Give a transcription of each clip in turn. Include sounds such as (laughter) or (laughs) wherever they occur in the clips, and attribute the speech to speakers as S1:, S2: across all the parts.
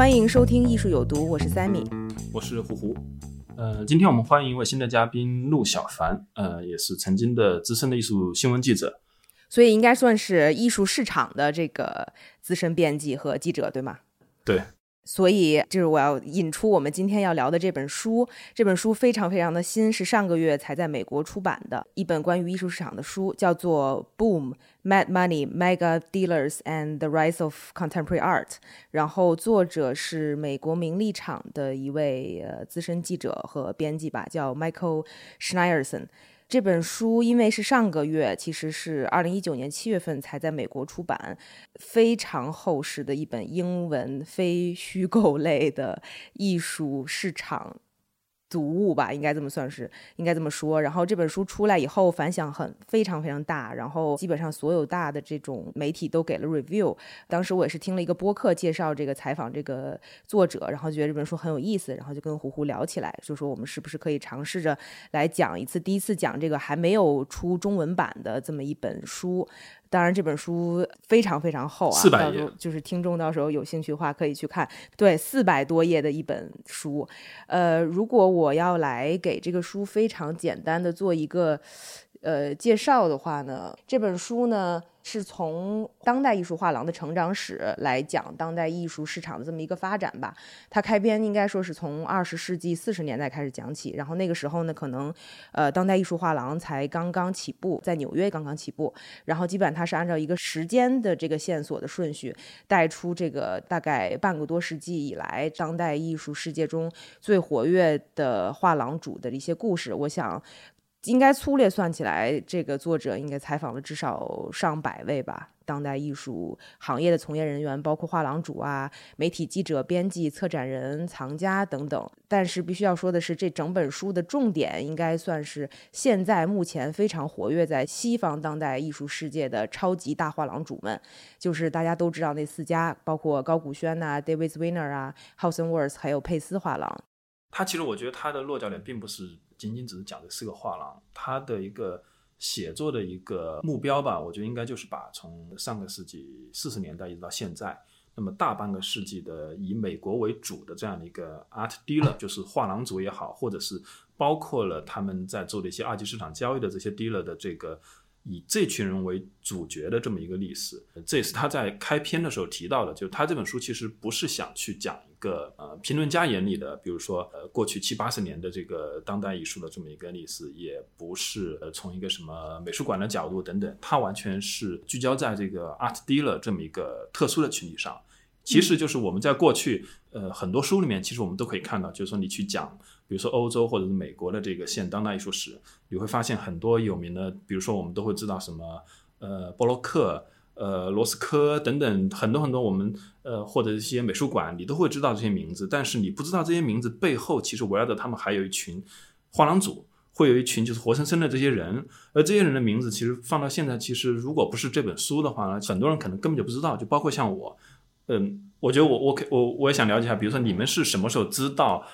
S1: 欢迎收听《艺术有毒》，我是 Sammy。
S2: 我是胡胡。呃，今天我们欢迎一位新的嘉宾陆小凡，呃，也是曾经的资深的艺术新闻记者。
S1: 所以应该算是艺术市场的这个资深编辑和记者，对吗？
S2: 对，
S1: 所以就是我要引出我们今天要聊的这本书。这本书非常非常的新，是上个月才在美国出版的一本关于艺术市场的书，叫做《Boom: Mad Money, Mega Dealers and the Rise of Contemporary Art》。然后作者是美国名利场的一位呃资深记者和编辑吧，叫 Michael Schneerson。这本书因为是上个月，其实是二零一九年七月份才在美国出版，非常厚实的一本英文非虚构类的艺术市场读物吧，应该这么算是，应该这么说。然后这本书出来以后反响很非常非常大，然后基本上所有大的这种媒体都给了 review。当时我也是听了一个播客介绍这个采访这个作者，然后觉得这本书很有意思，然后就跟胡胡聊起来，就说我们是不是可以尝试着来讲一次，第一次讲这个还没有出中文版的这么一本书。当然，这本书非常非常厚啊
S2: ，400
S1: 到时候
S2: 页
S1: 就是听众到时候有兴趣的话可以去看。对，四百多页的一本书。呃，如果我要来给这个书非常简单的做一个呃介绍的话呢，这本书呢是从当代艺术画廊的成长史来讲当代艺术市场的这么一个发展吧。它开篇应该说是从二十世纪四十年代开始讲起，然后那个时候呢，可能呃当代艺术画廊才刚刚起步，在纽约刚刚起步，然后基本上它是按照一个时间的这个线索的顺序带出这个大概半个多世纪以来当代艺术世界中最活跃的画廊主的一些故事。我想。应该粗略算起来，这个作者应该采访了至少上百位吧，当代艺术行业的从业人员，包括画廊主啊、媒体记者、编辑、策展人、藏家等等。但是必须要说的是，这整本书的重点应该算是现在目前非常活跃在西方当代艺术世界的超级大画廊主们，就是大家都知道那四家，包括高古轩呐、David Zwirner 啊、House and Worth，还有佩斯画廊。
S2: 他其实我觉得他的落脚点并不是仅仅只是讲的是个画廊，他的一个写作的一个目标吧，我觉得应该就是把从上个世纪四十年代一直到现在，那么大半个世纪的以美国为主的这样的一个 art dealer，就是画廊主也好，或者是包括了他们在做的一些二级市场交易的这些 dealer 的这个。以这群人为主角的这么一个历史，这也是他在开篇的时候提到的。就是他这本书其实不是想去讲个呃评论家眼里的，比如说呃过去七八十年的这个当代艺术的这么一个历史，也不是呃从一个什么美术馆的角度等等，它完全是聚焦在这个 art dealer 这么一个特殊的群体上。其实就是我们在过去呃很多书里面，其实我们都可以看到，就是说你去讲，比如说欧洲或者是美国的这个现当代艺术史，你会发现很多有名的，比如说我们都会知道什么呃波洛克、呃罗斯科等等很多很多我们呃或者一些美术馆，你都会知道这些名字，但是你不知道这些名字背后其实围绕着他们还有一群画廊主。会有一群就是活生生的这些人，而这些人的名字其实放到现在，其实如果不是这本书的话呢，很多人可能根本就不知道，就包括像我，嗯，我觉得我我可我我也想了解一下，比如说你们是什么时候知道，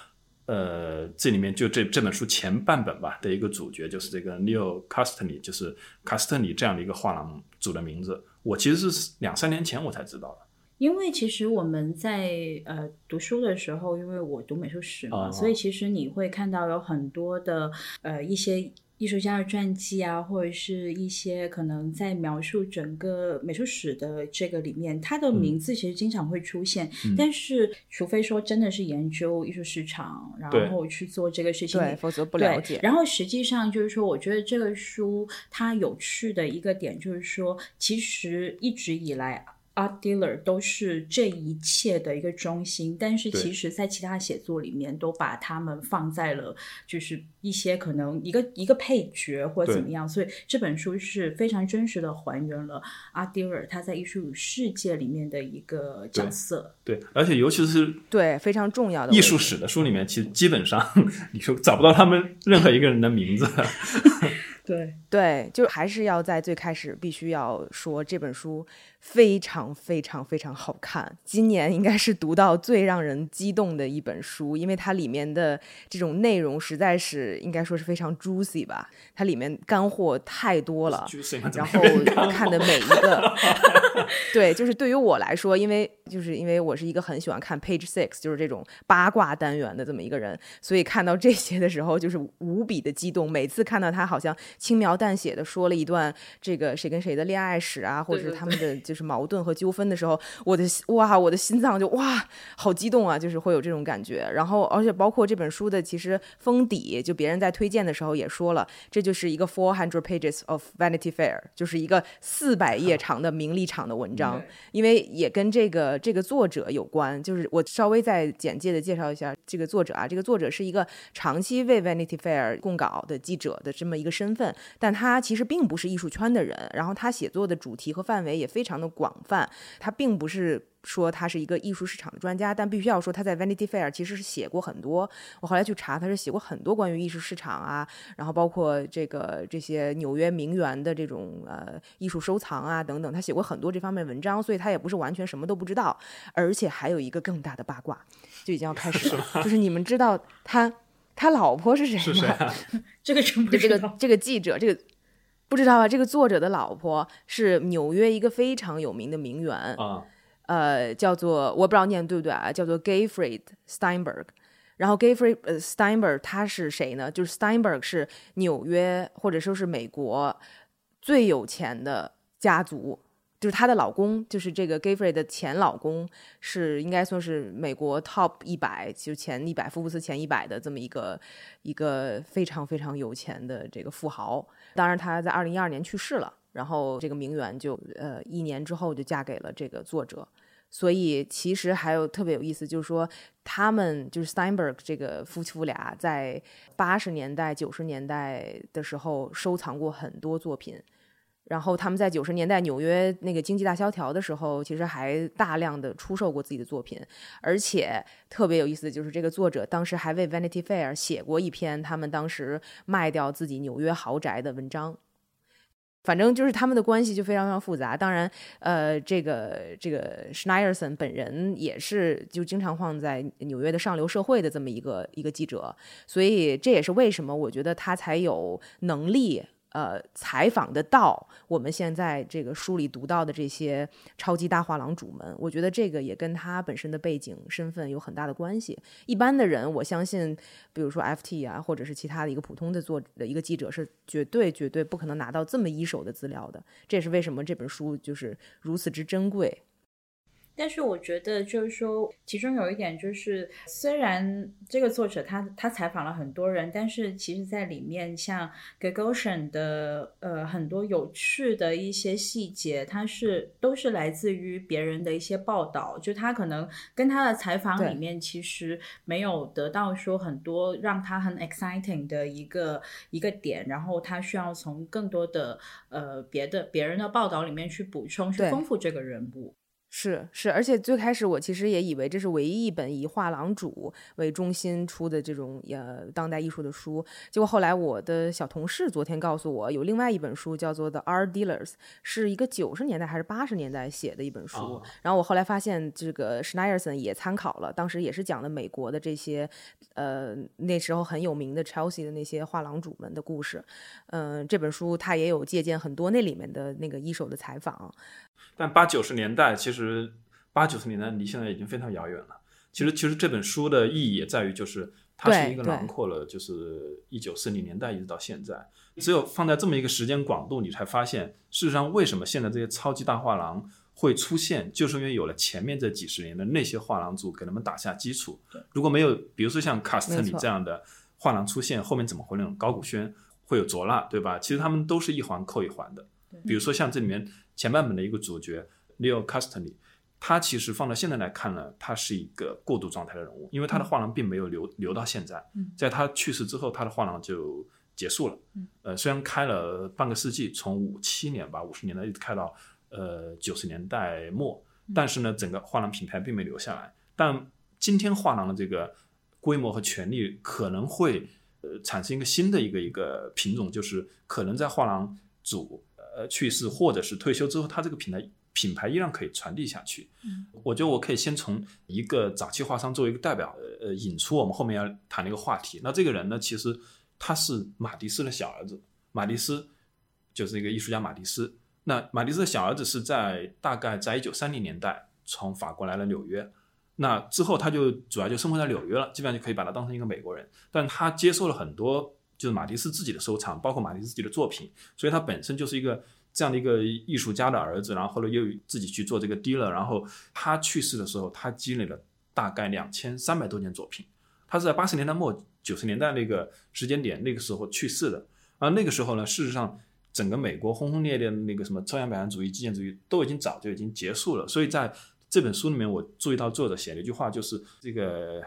S2: 呃，这里面就这这本书前半本吧的一个主角就是这个 Neo Castany，就是卡斯特尼这样的一个画廊主的名字，我其实是两三年前我才知道的。
S3: 因为其实我们在呃读书的时候，因为我读美术史嘛，
S2: 哦
S3: 所以其实你会看到有很多的呃一些艺术家的传记啊，或者是一些可能在描述整个美术史的这个里面，他的名字其实经常会出现。
S2: 嗯
S3: 但是，除非说真的是研究艺术市场，然后去做这个事情，
S1: 对，否则不了解。
S3: 然后实际上就是说，我觉得这个书它有趣的一个点就是说，其实一直以来。Art dealer 都是这一切的一个中心，但是其实在其他写作里面都把他们放在了就是一些可能一个一个配角或者怎么样，所以这本书是非常真实的还原了 art dealer 他在艺术世界里面的一个角色。
S2: 对，而且尤其是
S1: 对，非常重要的
S2: 艺术史的书里面，其实基本上 (laughs) 你说找不到他们任何一个人的名字。(laughs)
S3: 对，(laughs)
S1: 对，就还是要在最开始必须要说这本书非常非常非常好看，今年应该是读到最让人激动的一本书，因为它里面的这种内容实在是应该说是非常 juicy 吧，它里面干货太多了。然后看的每一个，(laughs) 对，就是对于我来说，因为就是因为我是一个很喜欢看 Page Six，就是这种八卦单元的这么一个人，所以看到这些的时候，就是无比的激动。每次看到他好像轻描淡写的说了一段这个谁跟谁的恋爱史啊，或者是他们的就是矛盾和纠纷的时候，我的哇，我的心脏就哇，好激动啊，就是会有这种感觉。然后，而且包括这本书的其实封底，就别人在推荐的时候也说了，这就是一个 four hundred pages of Vanity Fair，就是一个四百页长的名利场的文章。因为也跟这个这个作者有关，就是我稍微再简介的介绍一下这个作者啊，这个作者是一个长期为 Vanity Fair 供稿的记者的这么一个身份，但他其实并不是艺术圈的人，然后他写作的主题和范围也非常的广泛，他并不是。说他是一个艺术市场的专家，但必须要说他在 Vanity Fair 其实是写过很多。我后来去查，他是写过很多关于艺术市场啊，然后包括这个这些纽约名媛的这种呃艺术收藏啊等等，他写过很多这方面文章，所以他也不是完全什么都不知道。而且还有一个更大的八卦，就已经要开始了，(laughs) 就是你们知道他他老婆是谁吗？
S2: 是谁啊？(laughs)
S3: 这个真不
S1: 就这
S3: 知道。
S1: 个这个记者，这个不知道啊？这个作者的老婆是纽约一个非常有名的名媛，
S2: 啊，
S1: 呃，叫做我不知道念对不对啊，叫做 Gayfried Steinberg。然后 Gayfried 呃 Steinberg 他是谁呢？就是 Steinberg 是纽约或者说是美国最有钱的家族，就是她的老公，就是这个 Gayfrey 的前老公，是应该算是美国 Top 一百，就前一百福布斯前一百的这么一个一个非常非常有钱的这个富豪。当然，他在二零一二年去世了，然后这个名媛就呃一年之后就嫁给了这个作者。所以其实还有特别有意思，就是说他们就是 Steinberg 这个夫妇俩在八十年代、九十年代的时候收藏过很多作品。然后他们在九十年代纽约那个经济大萧条的时候，其实还大量的出售过自己的作品，而且特别有意思的就是这个作者当时还为 Vanity Fair 写过一篇他们当时卖掉自己纽约豪宅的文章。反正就是他们的关系就非常非常复杂。当然，呃，这个这个 Schneierson 本人也是就经常放在纽约的上流社会的这么一个一个记者，所以这也是为什么我觉得他才有能力。呃，采访的到我们现在这个书里读到的这些超级大画廊主们，我觉得这个也跟他本身的背景身份有很大的关系。一般的人，我相信，比如说 FT 啊，或者是其他的一个普通的作的一个记者，是绝对绝对不可能拿到这么一手的资料的。这也是为什么这本书就是如此之珍贵。
S3: 但是我觉得，就是说，其中有一点就是，虽然这个作者他他采访了很多人，但是其实在里面，像 Gagosian 的呃很多有趣的一些细节，它是都是来自于别人的一些报道，就他可能跟他的采访里面其实没有得到说很多让他很 exciting 的一个一个点，然后他需要从更多的呃别的别人的报道里面去补充，去丰富这个人物。
S1: 是是，而且最开始我其实也以为这是唯一一本以画廊主为中心出的这种呃当代艺术的书，结果后来我的小同事昨天告诉我，有另外一本书叫做《The Art Dealers》，是一个九十年代还是八十年代写的一本书。
S2: 哦
S1: 然后我后来发现，这个 Schneierson 也参考了，当时也是讲的美国的这些呃那时候很有名的 Chelsea 的那些画廊主们的故事。嗯、这本书他也有借鉴很多那里面的那个一手的采访。
S2: 但八九十年代其实八九十年代离现在已经非常遥远了。其实其实这本书的意义也在于，就是它是一个囊括了，就是一九四零年代一直到现在。只有放在这么一个时间广度，你才发现，事实上为什么现在这些超级大画廊会出现，就是因为有了前面这几十年的那些画廊主给他们打下基础。如果没有，比如说像卡斯特里这样的画廊出现，后面怎么会那种高古轩，会有卓拉，对吧？其实他们都是一环扣一环的。比如说像这里面前半本的一个主角 Leo Castelli，他其实放到现在来看呢，他是一个过渡状态的人物，因为他的画廊并没有留留到现在，在他去世之后，他的画廊就结束了。呃，虽然开了半个世纪，从五七年吧，五十年代一直开到呃九十年代末，但是呢，整个画廊品牌并没留下来。但今天画廊的这个规模和权力可能会呃产生一个新的一个一个品种，就是可能在画廊主呃去世或者是退休之后，他这个品牌品牌依然可以传递下去。
S3: 嗯，
S2: 我觉得我可以先从一个早期画商作为一个代表，呃，引出我们后面要谈的一个话题。那这个人呢，其实他是马蒂斯的小儿子，马蒂斯就是一个艺术家马蒂斯。那马蒂斯的小儿子是在大概在一九三零年代从法国来了纽约。那之后，他就主要就生活在纽约了，基本上就可以把他当成一个美国人。但他接受了很多就是马蒂斯自己的收藏，包括马蒂斯自己的作品，所以他本身就是一个这样的一个艺术家的儿子。然后后来又自己去做这个 dealer。然后他去世的时候，他积累了大概两千三百多件作品。他是在八十年代末九十年代那个时间点那个时候去世的。而那个时候呢，事实上整个美国轰轰烈烈的那个什么抽象表现主义、极简主义都已经早就已经结束了。所以在这本书里面，我注意到作者写了一句话，就是这个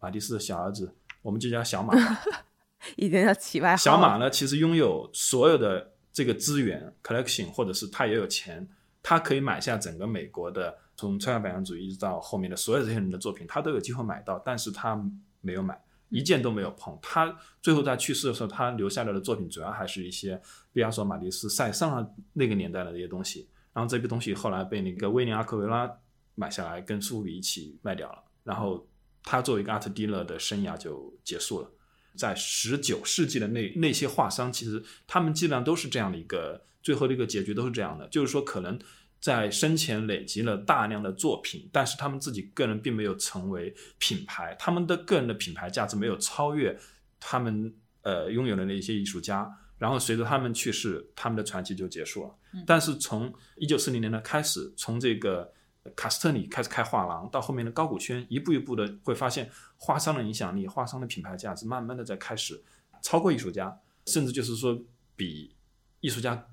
S2: 马蒂斯的小儿子，我们就叫小马。(laughs) (laughs)
S1: 一定要起外号。
S2: 小马呢，其实拥有所有的这个资源 collection，或者是他也有钱，他可以买下整个美国的从抽象表现主义一直到后面的所有这些人的作品，他都有机会买到，但是他没有买，一件都没有碰。他最后在去世的时候，他留下来的作品主要还是一些毕加索、马蒂斯、塞尚那个年代的这些东西。然后这批东西后来被那个威廉·阿克维拉。买下来跟苏富比一起卖掉了，然后他作为一个 art dealer 的生涯就结束了。在十九世纪的那那些画商，其实他们基本上都是这样的一个最后的一个结局都是这样的，就是说可能在生前累积了大量的作品，但是他们自己个人并没有成为品牌，他们的个人的品牌价值没有超越他们呃拥有的那些艺术家。然后随着他们去世，他们的传奇就结束了。但是从一九四零年代开始，从这个卡斯特里开始开画廊，到后面的高古轩，一步一步的会发现画商的影响力、画商的品牌价值，慢慢的在开始超过艺术家，甚至就是说比艺术家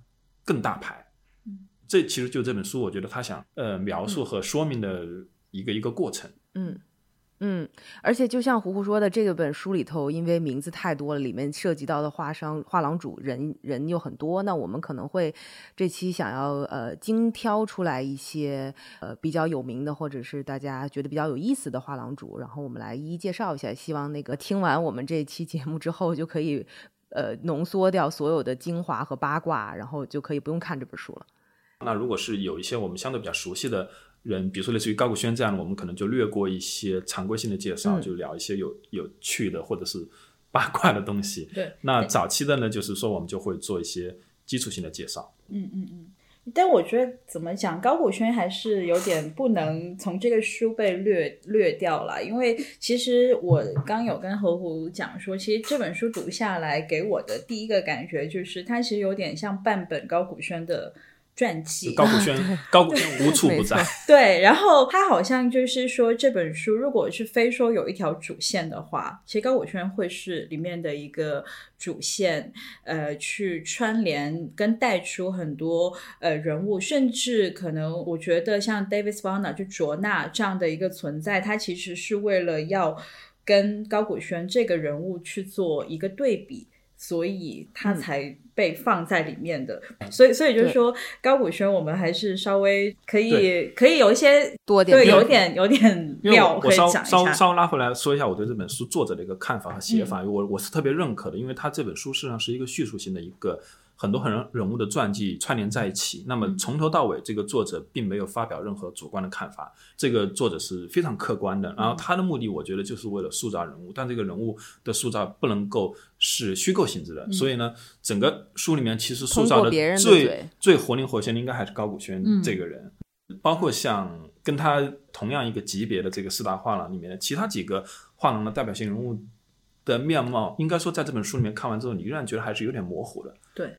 S2: 更大牌。这其实就这本书，我觉得他想呃描述和说明的一个一个过程。
S1: 嗯。嗯，嗯而且就像胡胡说的，这个本书里头，因为名字太多了，里面涉及到的画商、画廊主人人又很多，那我们可能会这期想要呃精挑出来一些呃比较有名的，或者是大家觉得比较有意思的画廊主，然后我们来一一介绍一下。希望那个听完我们这期节目之后，就可以呃浓缩掉所有的精华和八卦，然后就可以不用看这本书了。
S2: 那如果是有一些我们相对比较熟悉的。人，比如说类似于高古轩这样的，我们可能就略过一些常规性的介绍，就聊一些有有趣的或者是八卦的东西。
S3: 对，
S2: 那早期的呢，就是说我们就会做一些基础性的介绍。
S3: 嗯嗯嗯。但我觉得怎么讲，高古轩还是有点不能从这个书被略略掉了，因为其实我刚有跟何虎讲说，其实这本书读下来给我的第一个感觉就是，它其实有点像半本高古轩的。传记
S2: 高古轩，(laughs) 高古轩无处不在。(laughs)
S3: 对，然后他好像就是说，这本书如果是非说有一条主线的话，其实高古轩会是里面的一个主线，呃，去串联跟带出很多呃人物，甚至可能我觉得像 David s p a n n e r 就卓纳这样的一个存在，他其实是为了要跟高古轩这个人物去做一个对比。所以它才被放在里面的，所以所以就是说高古轩，我们还是稍微可以可以有一些
S1: 多点，
S3: 对，有点有点料可以讲一下。
S2: 稍稍拉回来说一下我对这本书作者的一个看法和写法，我我是特别认可的，因为他这本书实际上是一个叙述性的一个。很多很人人物的传记串联在一起，那么从头到尾，这个作者并没有发表任何主观的看法，这个作者是非常客观的。然后他的目的，我觉得就是为了塑造人物，但这个人物的塑造不能够是虚构性质的。所以呢，整个书里面其实塑造的最最活灵活现的，应该还是高古轩这个人。包括像跟他同样一个级别的这个四大画廊里面的其他几个画廊的代表性人物的面貌，应该说在这本书里面看完之后，你依然觉得还是有点模糊的。
S3: 对。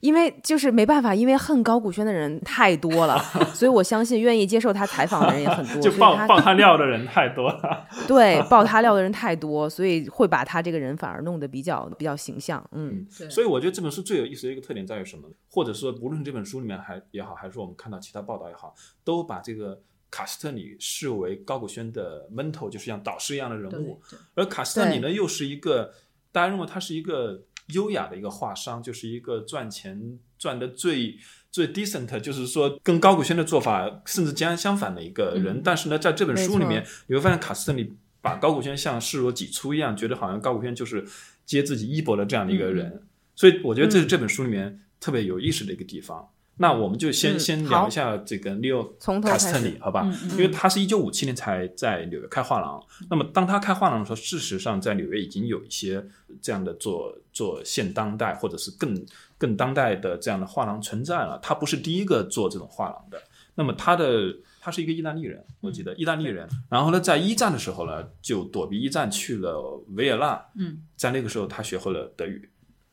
S1: 因为就是没办法，因为恨高古轩的人太多了，(laughs) 所以我相信愿意接受他采访的人也很多，(laughs)
S2: 就爆爆他料的人太多了。(laughs)
S1: 对爆他料的人太多，所以会把他这个人反而弄得比较比较形象。嗯，
S2: 所以我觉得这本书最有意思的一个特点在于什么？或者说，无论这本书里面还也好，还是我们看到其他报道也好，都把这个卡斯特里视为高古轩的 mentor，就是像导师一样的人物。而卡斯特里呢，又是一个大家认为他是一个优雅的一个画商，就是一个赚钱赚的最最 decent，就是说跟高古轩的做法甚至截然相反的一个人。
S3: 嗯
S2: 但是呢，在这本书里面，你会发现卡斯特里把高古轩像视若己出一样，觉得好像高古轩就是接自己衣钵的这样的一个人。所以我觉得这是这本书里面特别有意思的一个地方。那我们就先、
S1: 嗯
S2: 先聊一下这个 Leo
S1: 从头
S2: 卡斯特
S1: 开始
S2: 里，好吧？因为他是一九五七年才在纽约开画廊。那么当他开画廊的时候，事实上在纽约已经有一些这样的做做现当代或者是更更当代的这样的画廊存在了。他不是第一个做这种画廊的。那么他的他是一个意大利人，我记得意大利人。然后呢，在一战的时候呢，就躲避一战去了维也纳。
S3: 嗯，
S2: 在那个时候他学会了德语。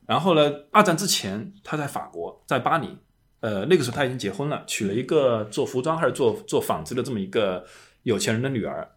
S2: 然后呢，二战之前他在法国，在巴黎，呃，那个时候他已经结婚了，娶了一个做服装还是做做纺织的这么一个有钱人的女儿，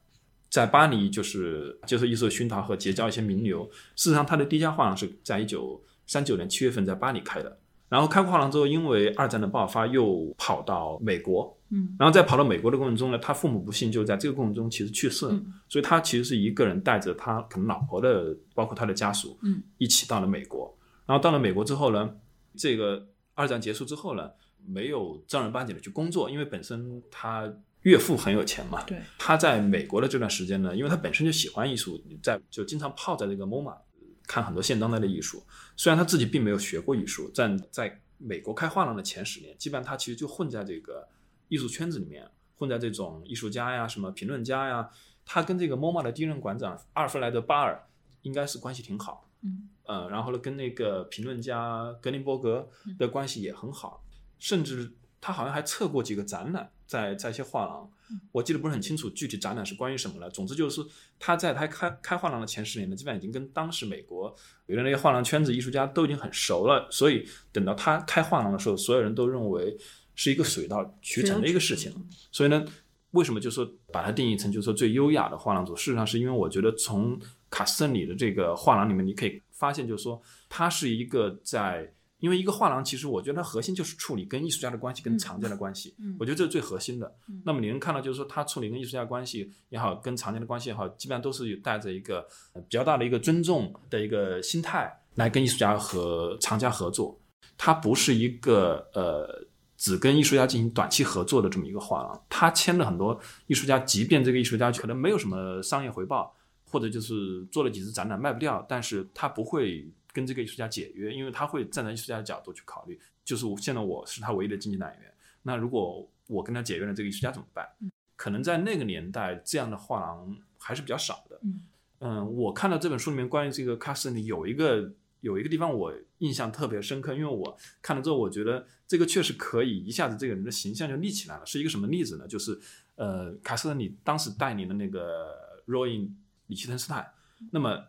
S2: 在巴黎就是接受艺术的熏陶和结交一些名流。事实上，他的第一家画廊是在一九三九年七月份在巴黎开的。然后开过画廊之后，因为二战的爆发，又跑到美国。
S3: 嗯，
S2: 然后在跑到美国的过程中呢，他父母不幸就在这个过程中其实去世了，
S3: 嗯
S2: 所以他其实是一个人带着他可能老婆的，包括他的家属，
S3: 嗯，
S2: 一起到了美国。然后到了美国之后呢，这个二战结束之后呢，没有正儿八经的去工作，因为本身他岳父很有钱嘛。
S3: 对，
S2: 他在美国的这段时间呢，因为他本身就喜欢艺术，在就经常泡在这个 MoMA 看很多现当代的艺术。虽然他自己并没有学过艺术，在在美国开画廊的前十年，基本上他其实就混在这个艺术圈子里面，混在这种艺术家呀、什么评论家呀。他跟这个 MoMA 的第一任馆长阿尔弗莱德巴尔应该是关系挺好。
S3: 嗯
S2: 呃，然后呢，跟那个评论家格林伯格的关系也很好，甚至他好像还策过几个展览，在在一些画廊，我记得不是很清楚具体展览是关于什么了。总之就是他在他开开画廊的前十年呢，基本上已经跟当时美国有的那些画廊圈子艺术家都已经很熟了，所以等到他开画廊的时候，所有人都认为是一个水到渠成的一个事情。所以呢，为什么就说把它定义成就是说最优雅的画廊组？事实上是因为我觉得从卡斯特里的这个画廊里面，你可以发现，就是说它是一个在，因为一个画廊其实我觉得它核心就是处理跟艺术家的关系、跟藏家的关系，
S3: 嗯
S2: 我觉得这是最核心的。那么你能看到，就是说它处理跟艺术家的关系也好，跟藏家的关系也好，基本上都是有带着一个呃比较大的一个尊重的一个心态来跟艺术家和藏家合作。它不是一个呃只跟艺术家进行短期合作的这么一个画廊，他签了很多艺术家，即便这个艺术家可能没有什么商业回报，或者就是做了几次展览卖不掉，但是他不会跟这个艺术家解约，因为他会站在艺术家的角度去考虑，就是我现在我是他唯一的经济来源，那如果我跟他解约了，这个艺术家怎么办？可能在那个年代，这样的画廊还是比较少的。
S3: 嗯
S2: 嗯，我看到这本书里面关于这个卡斯里有一个有一个地方我印象特别深刻，因为我看了之后，我觉得这个确实可以一下子这个人的形象就立起来了。是一个什么例子呢？就是呃，卡斯特里当时带领的那个 Roy 里奇滕斯坦，那么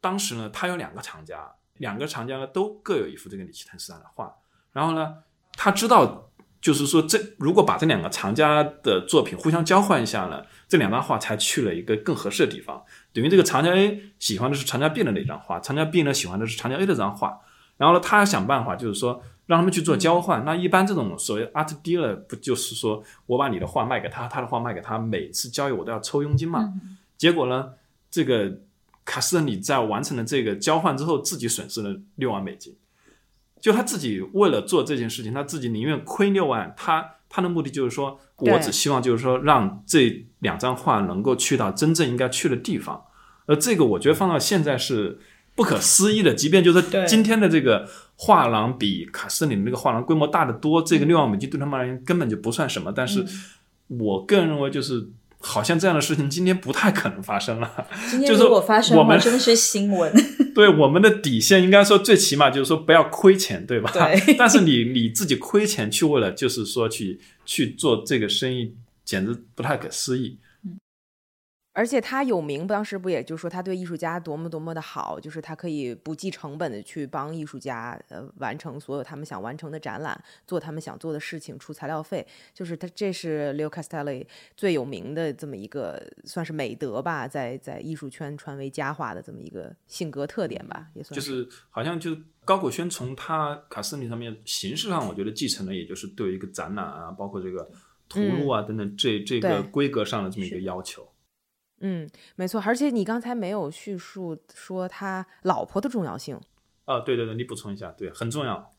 S2: 当时呢，他有两个藏家，两个藏家呢都各有一幅这个李奇滕斯坦的画，然后呢，他知道。就是说，这如果把这两个藏家的作品互相交换一下呢，这两张画才去了一个更合适的地方。等于这个藏家 A 喜欢的是藏家 B 的那张画，藏家 B 呢喜欢的是藏家 A 的这张画。然后呢，他想办法就是说让他们去做交换。那一般这种所谓 art dealer 不就是说我把你的画卖给他，他的画卖给他，每次交易我都要抽佣金嘛？结果呢，这个卡斯特里在完成了这个交换之后，自己损失了六万美金。就他自己为了做这件事情，他自己宁愿亏六万，他他的目的就是说，我只希望就是说让这两张画能够去到真正应该去的地方，而这个我觉得放到现在是不可思议的，即便就是说今天的这个画廊比卡斯里的那个画廊规模大得多，这个六万美金对他们而言根本就不算什么，但是我个人认为就是。好像这样的事情今天不太可能发生了。
S3: 今天如果发生的话，
S2: 我们
S3: 真的是新闻。(laughs)
S2: 对我们的底线，应该说最起码就是说不要亏钱，对吧？
S3: 对 (laughs)
S2: 但是你你自己亏钱去为了就是说去去做这个生意，简直不太可思议。
S1: 而且他有名，当时不也就说他对艺术家多么多么的好，就是他可以不计成本的去帮艺术家呃完成所有他们想完成的展览，做他们想做的事情，出材料费。就是他这是 Leo Castelli 最有名的这么一个算是美德吧，在在艺术圈传为佳话的这么一个性格特点吧，也算
S2: 就是好像就高果轩从他卡斯米上面形式上，我觉得继承了，也就是对一个展览啊，包括这个图录啊等等这这个规格上的这么一个要求。
S1: 嗯，没错。而且你刚才没有叙述说他老婆的重要性。
S2: 啊，对对对，你补充一下，对，很重要。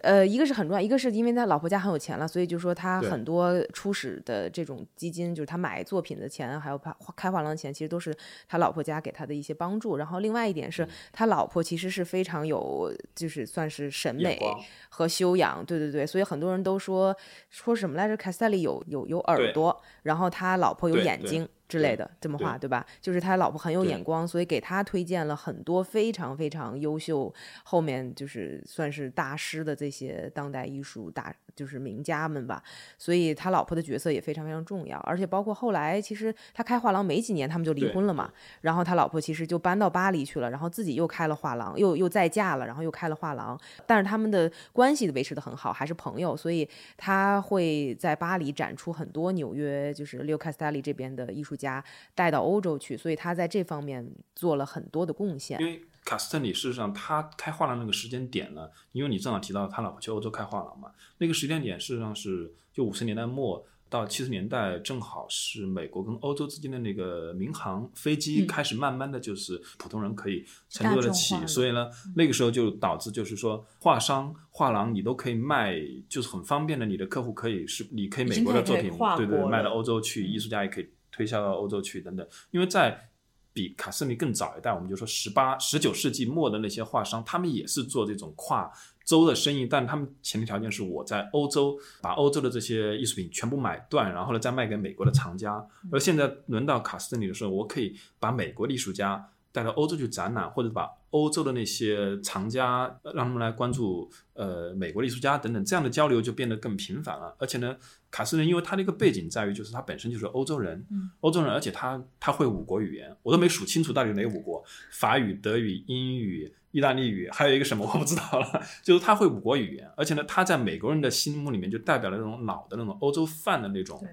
S1: 呃，一个是很重要，一个是因为他老婆家很有钱了，所以就说他很多初始的这种基金，就是他买作品的钱，还有他开画廊的钱，其实都是他老婆家给他的一些帮助。然后另外一点
S2: 嗯
S1: 是他老婆其实是非常有，就是算是审美和修养，对对对，所以很多人都说说什么来着？凯斯泰利有有有耳朵，然后他老婆有
S2: 对对
S1: 眼睛。之类的这么话，对吧？就是他老婆很有眼光，所以给他推荐了很多非常非常优秀，后面就是算是大师的这些当代艺术大就是名家们吧。所以他老婆的角色也非常非常重要，而且包括后来其实他开画廊没几年，他们就离婚了嘛。然后他老婆其实就搬到巴黎去了，然后自己又开了画廊，又又再嫁了，然后又开了画廊。但是他们的关系维持的很好，还是朋友，所以他会在巴黎展出很多纽约就是 Leo Castelli 这边的艺术家带到欧洲去，所以他在这方面做了很多的贡献。
S2: 因。为卡斯特里事实上他开画廊那个时间点呢，因为你正好提到他老婆去欧洲开画廊嘛，那个时间点事实上是就五十年代末到七十年代，正好是美国跟欧洲之间的那个民航飞机
S3: 嗯。
S2: 开始慢慢的就是普通人可以乘坐得起所以呢，那个时候就导致就是说画商画廊你都可以卖，就是很方便的，你的客户可以是你可以美国的作品对对卖到欧洲去，
S3: 嗯。
S2: 艺术家也可以推销到欧洲去等等，因为在比卡斯米更早一代，我们就说十八、十九世纪末的那些画商，他们也是做这种跨州的生意，但他们前提条件是我在欧洲把欧洲的这些艺术品全部买断，然后呢再卖给美国的藏家。而现在轮到卡斯特里的时候，我可以把美国的艺术家带到欧洲去展览，或者把欧洲的那些藏家呃让他们来关注呃美国的艺术家等等，这样的交流就变得更频繁了。而且呢，卡斯特因为他的一个背景在于，就是他本身就是欧洲人，
S3: 嗯
S2: 欧洲人，而且他他会五国语言，我都没数清楚到底哪五国，法语、德语、英语、意大利语，还有一个什么 (laughs) 我不知道了，就是他会五国语言，而且呢，他在美国人的心目里面就代表了那种老的那种欧洲范的那种
S3: 对。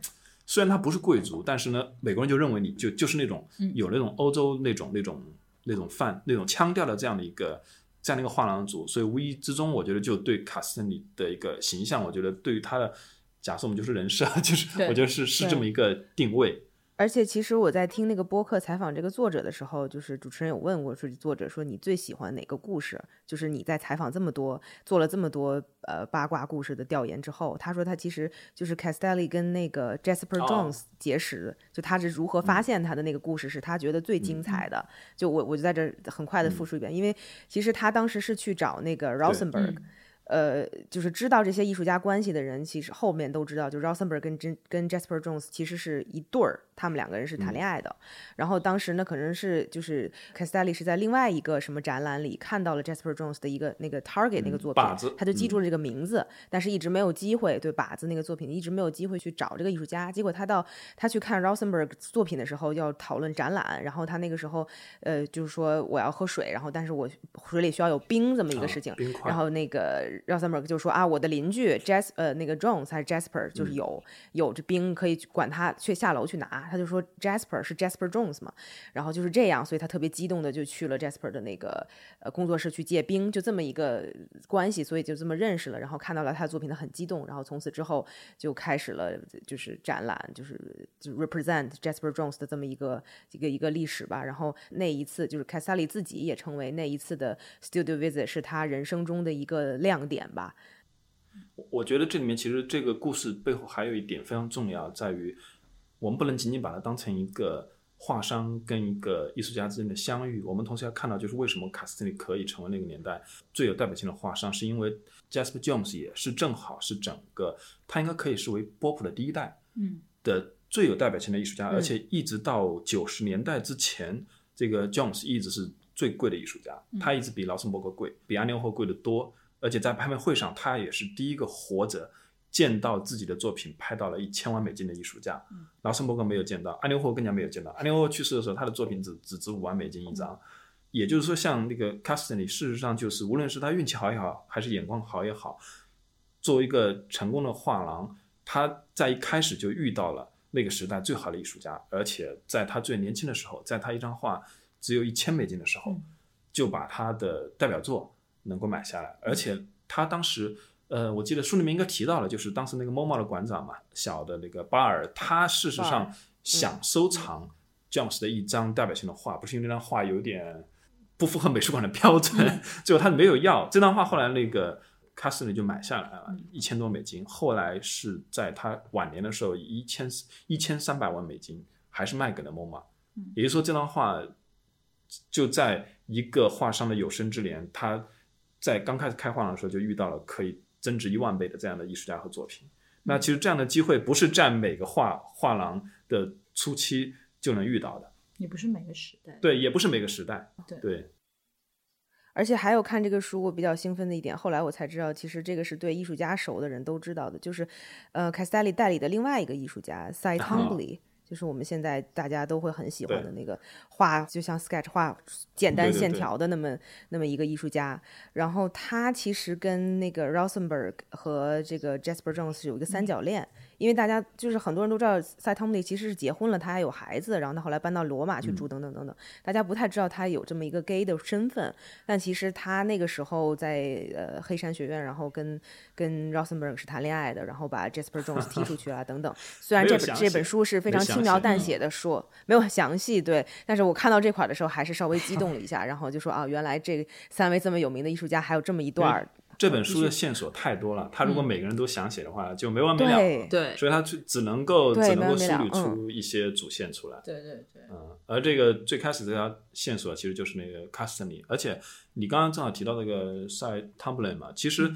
S2: 虽然他不是贵族，但是呢，美国人就认为你就就是那种
S3: 嗯
S2: 有那种欧洲那种那种那种范那种腔调的这样的一个这样的一个画廊主，所以无意之中，我觉得就对卡斯特里的一个形象，我觉得对于他的假设我们就是人设，(laughs) 就是我觉得是是这么一个定位。
S1: 而且其实我在听那个播客采访这个作者的时候，就是主持人有问过说作者说你最喜欢哪个故事？就是你在采访这么多做了这么多呃八卦故事的调研之后，他说他其实就是 Castelli 跟那个 Jasper
S2: 哦
S1: Jones 结识，就他是如何发现他的那个故事是他觉得最精彩的。就我我就在这儿很快的复述一遍，因为其实他当时是去找那个 Rosenberg。
S3: 嗯
S1: 呃，就是知道这些艺术家关系的人，其实后面都知道，就 Rosenberg 跟跟跟 Jasper Jones 其实是一对儿，他们两个人是谈恋爱的。然后当时呢，可能是就是 Castelli 是在另外一个什么展览里看到了 Jasper Jones 的一个那个 Target 那个作品，他就记住了这个名字，但是一直没有机会对靶子那个作品一直没有机会去找这个艺术家。结果他到他去看 Rosenberg 作品的时候，要讨论展览，然后他那个时候呃就是说我要喝水，然后但是我水里需要有冰这么一个
S2: 啊
S1: 事情，然后那个 Rosenberg 就说啊，我的邻居 Jas 呃那个 Jones 还是 Jasper
S2: 嗯
S1: 就是有、有这冰可以管他去下楼去拿，他就说 Jasper 是 Jasper Jones 嘛，然后就是这样，所以他特别激动的就去了 Jasper 的那个呃工作室去借冰，就这么一个关系，所以就这么认识了，然后看到了他的作品，他很激动，然后从此之后就开始了就是展览，就是就 represent Jasper Jones 的这么一个一个一个历史吧。然后那一次就是 Casali 自己也成为那一次的 studio visit 是他人生中的一个亮点吧。
S2: 我觉得这里面其实这个故事背后还有一点非常重要，在于我们不能仅仅把它当成一个画商跟一个艺术家之间的相遇，我们同时要看到，就是为什么卡斯特利可以成为那个年代最有代表性的画商，是因为 Jasper Jones 也是正好是整个他应该可以视为波普的第一代
S3: 嗯
S2: 的最有代表性的艺术家，
S1: 嗯
S2: 而且一直到九十年代之前，这个 Jones 一直是最贵的艺术家，他一直比劳森伯格贵，比安尼霍贵得多。而且在拍卖会上，他也是第一个活着见到自己的作品拍到了一千万美金的艺术家。劳森伯格没有见到，安牛霍更加没有见到。安牛霍去世的时候，他的作品只只值五万美金一张。也就是说，像那个 c a s t n y 事实上就是无论是他运气好也好，还是眼光好也好，作为一个成功的画廊，他在一开始就遇到了那个时代最好的艺术家，而且在他最年轻的时候，在他一张画只有一千美金的时候，就把他的代表作能够买下来，而且他当时，呃，我记得书里面应该提到了，就是当时那个 MoMA 的馆长嘛，小的那个巴尔，他事实上想收藏 Jones 的一张代表性的画，不是因为那张画有点。不符合美术馆的标准，(laughs) 最后他没有要这张画。后来那个卡斯呢就买下来了，一千多美金。后来是在他晚年的时候，一千一千三百万美金还是卖给了 MoMA。也就是说，这张画就在一个画商的有生之年，他在刚开始开画廊的时候就遇到了可以增值一万倍的这样的艺术家和作品。那其实这样的机会不是占每个画画廊的初期就能遇到的。
S3: 也不是每个时代，
S2: 对，也不是每个时代，
S3: 对
S2: 对。
S1: 而且还有看这个书，我比较兴奋的一点，后来我才知道，其实这个是对艺术家熟的人都知道的，就是，呃，凯斯戴利代理的另外一个艺术家 Cy t o m b l y 就是我们现在大家都会很喜欢的那个画，就像 sketch 画简单线条的那么那么一个艺术家。然后他其实跟那个 Rosenberg 和这个 Jasper Jones 有一个三角恋。因为大家就是很多人都知道塞汤姆利其实是结婚了，他还有孩子，然后他后来搬到罗马去住，等等等等。大家不太知道他有这么一个 gay 的身份，但其实他那个时候在呃黑山学院，然后跟跟 Rosenberg 是谈恋爱的，然后把 Jasper Jones 踢出去了，(laughs) 等等。虽然这本这本书是非常轻描淡写的说，没有详细对，但是我看到这块的时候还是稍微激动了一下，然后就说啊，原来这三位这么有名的艺术家还有这么一段。
S2: 这本书的线索太多了，他如果每个人都想写的话，就没完没了。
S3: 对，
S2: 所以他就只能够只能够梳理出一些主线出来。
S3: 对对对。
S2: 嗯，而这个最开始这条线索其实就是那个 Custody，而且你刚刚正好提到那个塞汤布伦嘛，其实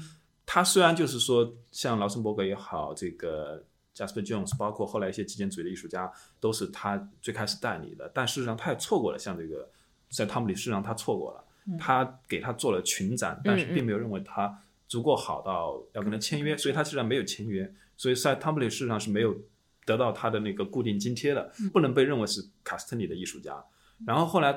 S2: 他虽然就是说像劳森伯格也好，这个 Jasper Jones，包括后来一些极简主义的艺术家，都是他最开始代理的，但事实上他也错过了，像这个在汤姆里，事实上他错过了。他给他做了群展，但是并没有认为他足够好到要跟他签约，所以他实际上没有签约。所以在汤普里事实上是没有得到他的那个固定津贴的，不能被认为是卡斯特尼的艺术家。然后后来，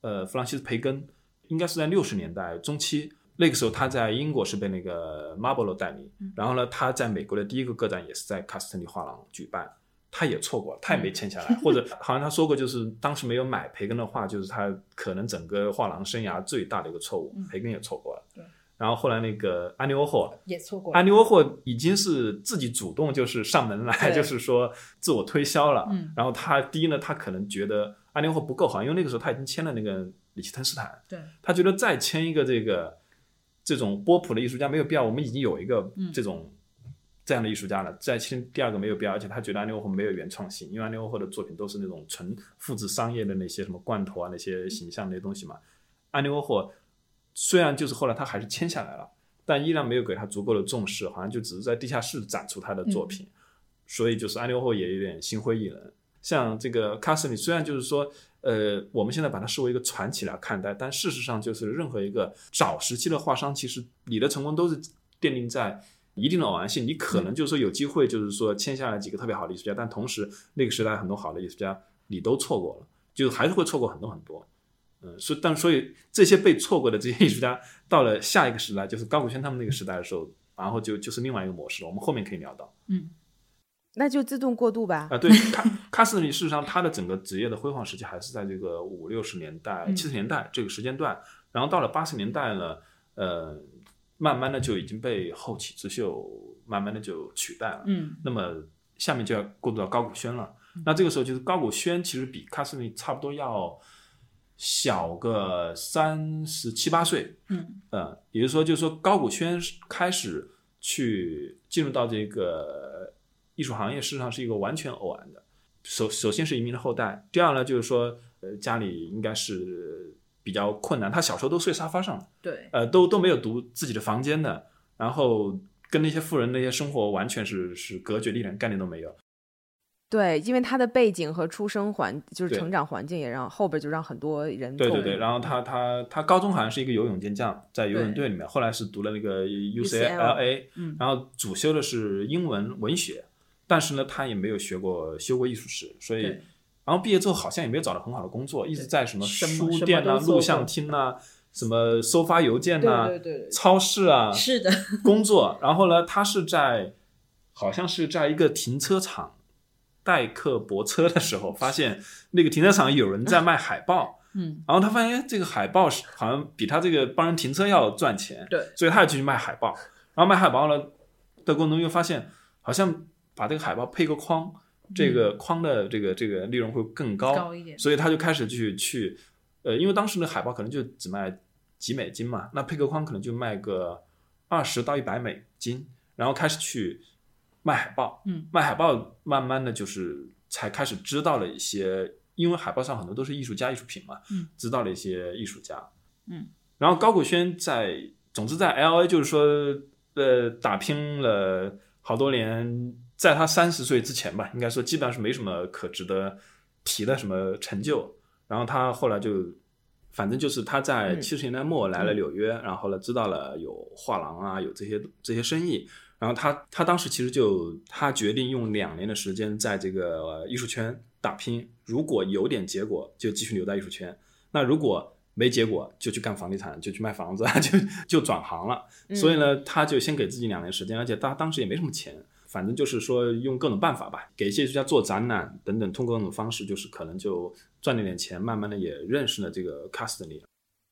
S2: 呃，弗朗西斯培根应该是在六十年代中期，那个时候他在英国是被那个 Marble 代理，然后呢，他在美国的第一个个展也是在卡斯特尼画廊举办。他也错过了，他也没签下来，或者好像他说过，就是当时没有买培根的话，就是他可能整个画廊生涯最大的一个错误。培根也错过了，
S3: 对。
S2: 然后后来那个安妮沃霍
S3: 也错过，
S2: 安妮沃霍已经是自己主动就是上门来，就是说自我推销了。
S3: 嗯。
S2: 然后他第一呢，他可能觉得安妮沃霍不够好，因为那个时候他已经签了那个里奇滕斯坦，
S3: 对。
S2: 他觉得再签一个这个这种波普的艺术家没有必要，我们已经有一个这种。这样的艺术家呢，再签第二个没有必要，而且他觉得安利沃霍没有原创性，因为安利沃霍的作品都是那种纯复制商业的那些什么罐头啊、那些形象那些东西嘛。安利沃霍虽然就是后来他还是签下来了，但依然没有给他足够的重视，好像就只是在地下室展出他的作品，所以就是安利沃霍也有点心灰意冷。像这个卡斯里，虽然就是说，呃，我们现在把它视为一个传奇来看待，但事实上就是任何一个早时期的画商，其实你的成功都是奠定在。一定的偶然性，你可能就是说有机会，就是说签下来几个特别好的艺术家，但同时那个时代很多好的艺术家你都错过了，就还是会错过很多很多。嗯，所以但所以这些被错过的这些艺术家，到了下一个时代，就是高古轩他们那个时代的时候，然后就就是另外一个模式了。我们后面可以聊到。
S3: 嗯，
S1: 那就自动过渡吧。
S2: 啊，对，卡 (laughs) 卡斯里事实上他的整个职业的辉煌时期还是在这个五六十年代、七十年代这个时间段，然后到了八十年代呢，呃。慢慢的就已经被后起之秀慢慢的就取代了。
S3: 嗯，
S2: 那么下面就要过渡到高古轩了。那这个时候就是高古轩其实比卡斯尼差不多要小个三十七八岁。
S3: 嗯，
S2: 呃，也就是说，就是说高古轩开始去进入到这个艺术行业，事实上是一个完全偶然的。首首先是移民的后代，第二呢就是说，呃，家里应该是。比较困难，他小时候都睡沙发上，
S3: 对，
S2: 呃，都都没有读自己的房间的，然后跟那些富人那些生活完全是是隔绝，一点概念都没有。
S1: 对，因为他的背景和出生环就是成长环境也让后边就让很多人
S2: 对对对，然后他他他高中好像是一个游泳健将，在游泳队里面，后来是读了那个 UCLA，
S3: 嗯。
S2: 然后主修的是英文文学，但是呢，他也没有学过修过艺术史，所以
S3: 对
S2: 然后毕业之后好像也没有找到很好的工作，一直在什么书店啊、录像厅啊、什么收发邮件呐、
S1: 对对对
S2: 超市啊，
S3: 是的，
S2: 工作。然后呢，他是在好像是在一个停车场代客泊车的时候，发现那个停车场有人在卖海报。(laughs)
S3: 嗯，
S2: 然后他发现哎这个海报是好像比他这个帮人停车要赚钱，
S3: 对
S2: 所以他就去卖海报。然后卖海报呢的过程中又发现，好像把这个海报配个框，这个框的这个这个利润会更高，
S3: 高一点。
S2: 所以他就开始去去，呃，因为当时的海报可能就只卖几美金嘛，那配个框可能就卖个二十到一百美金，然后开始去卖海报，
S3: 嗯，
S2: 卖海报，慢慢的就是才开始知道了一些，因为海报上很多都是艺术家艺术品嘛，
S3: 嗯，
S2: 知道了一些艺术家，
S3: 嗯，
S2: 然后高古轩在，总之在 L A 就是说，呃，打拼了好多年，在他三十岁之前吧，应该说基本上是没什么可值得提的什么成就。然后他后来就，反正就是他在
S1: 嗯
S2: 七十年代末来了纽约，然后呢知道了有画廊啊，有这些这些生意。然后他他当时其实就他决定用两年的时间在这个呃艺术圈打拼，如果有点结果就继续留在艺术圈，那如果没结果就去干房地产，就去卖房子，(laughs) 就就转行了。所以呢，他就先给自己两年时间，而且他当时也没什么钱，反正就是说用各种办法吧，给一些艺术家做展览等等，通过各种方式，就是可能就赚了点钱，慢慢的也认识了这个 Custody。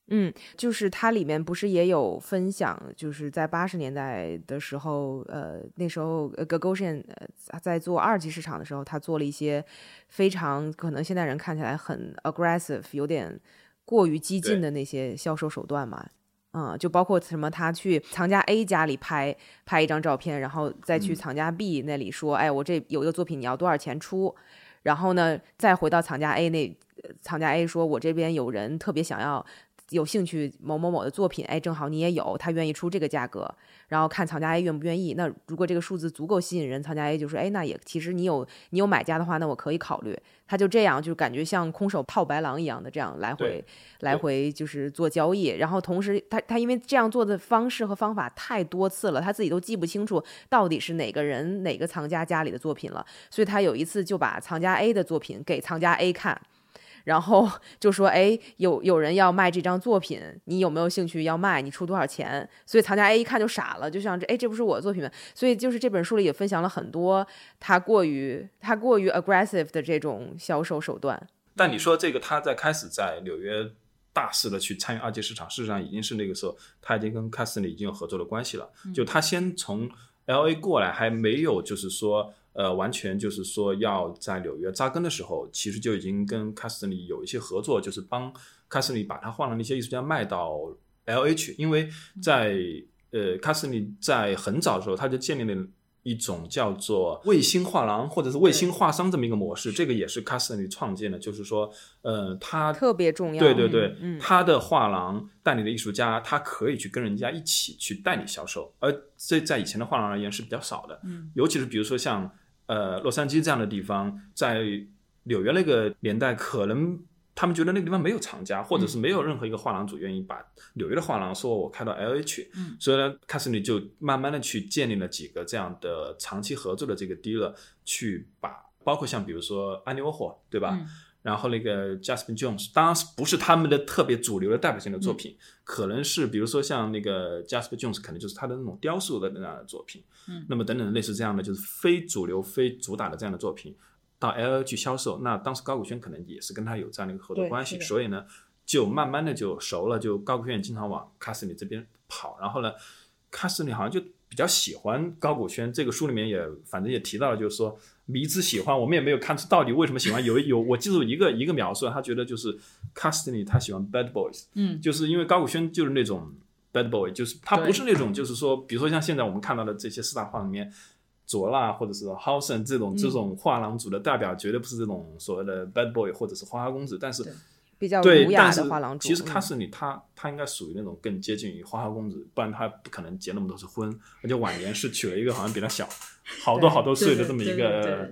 S1: 嗯，就是它里面不是也有分享，就是在八十年代的时候，呃，那时候呃 Gagosian 呃在做二级市场的时候，他做了一些非常可能现代人看起来很 aggressive，有点过于激进的那些销售手段嘛。嗯，就包括什么，他去藏家 A 家里拍拍一张照片，然后再去
S2: 嗯
S1: 藏家 B 那里说，哎，我这有一个作品，你要多少钱出？然后呢，再回到藏家 A 那，呃藏家 A 说，我这边有人特别想要有兴趣某某某的作品，哎，正好你也有，他愿意出这个价格，然后看藏家 A 愿不愿意。那如果这个数字足够吸引人，藏家 A 就说，哎，那也其实你有你有买家的话，那我可以考虑。他就这样，就感觉像空手套白狼一样的这样来回来回就是做交易，然后同时他他因为这样做的方式和方法太多次了，他自己都记不清楚到底是哪个人哪个藏家家里的作品了，所以他有一次就把藏家 A 的作品给藏家 A 看。然后 (laughs) 就说：“哎，有有人要卖这张作品，你有没有兴趣要卖？你出多少钱？”所以藏家 A 一看就傻了，就想这：“哎，这不是我的作品吗？”所以就是这本书里也分享了很多他过于他过于 aggressive 的这种销售手段。
S2: 但你说这个他在开始在纽约大肆的去参与二级市场，事实上已经是那个时候他已经跟 Custody 已经有合作的关系了。就他先从 L A 过来，还没有就是说呃完全就是说要在纽约扎根的时候，其实就已经跟 Custody 有一些合作，就是帮 Custody 把他画的那些艺术家卖到 L A 去，因为在呃 Custody 在很早的时候他就建立了。一种叫做卫星画廊或者是卫星画商这么一个模式，这个也是 Custody 创建的，就是说，呃，他
S1: 特别重要
S2: 对对对，
S1: 嗯
S2: 他的画廊代理的艺术家，他可以去跟人家一起去代理销售，而这在以前的画廊而言是比较少的，
S3: 嗯，
S2: 尤其是比如说像呃洛杉矶这样的地方，在纽约那个年代，可能他们觉得那个地方没有藏家，或者是没有任何一个画廊主愿意把纽约的画廊说我开到 L A 去，
S3: 嗯
S2: 所以呢，卡斯尼就慢慢的去建立了几个这样的长期合作的这个 dealer，去把包括像比如说安妮沃霍，对吧？
S3: 嗯
S2: 然后那个 Jasper Jones，当然是不是他们的特别主流的代表性的作
S3: 嗯
S2: 品，可能是比如说像那个 Jasper Jones，可能就是他的那种雕塑的那样的作品，
S3: 嗯。
S2: 那么等等类似这样的就是非主流、非主打的这样的作品，到 L 去销售，那当时高古轩可能也是跟他有这样的一个合作关系，所以呢，就慢慢的就熟了，就高古轩经常往卡斯里这边跑，然后呢，卡斯里好像就比较喜欢高古轩，这个书里面也反正也提到了，就是说迷之喜欢，我们也没有看出到底为什么喜欢，有有我记住一个一个描述，他觉得就是卡斯里他喜欢 bad boys，
S3: 嗯。
S2: 就是因为高古轩就是那种 bad boy，就是他不是那种就是说，比如说像现在我们看到的这些四大画里面。卓拉或者是 Housen 这种
S3: 嗯
S2: 这种画廊主的代表，绝对不是这种所谓的 bad boy 或者是花花公子，但是
S1: 比较
S2: 对，
S1: 儒雅的画廊主。
S2: 其实
S1: 嗯
S2: 卡斯里他他应该属于那种更接近于花花公子，不然他不可能结那么多次婚，而且晚年是娶了一个好像比他小好多好多岁的这么一个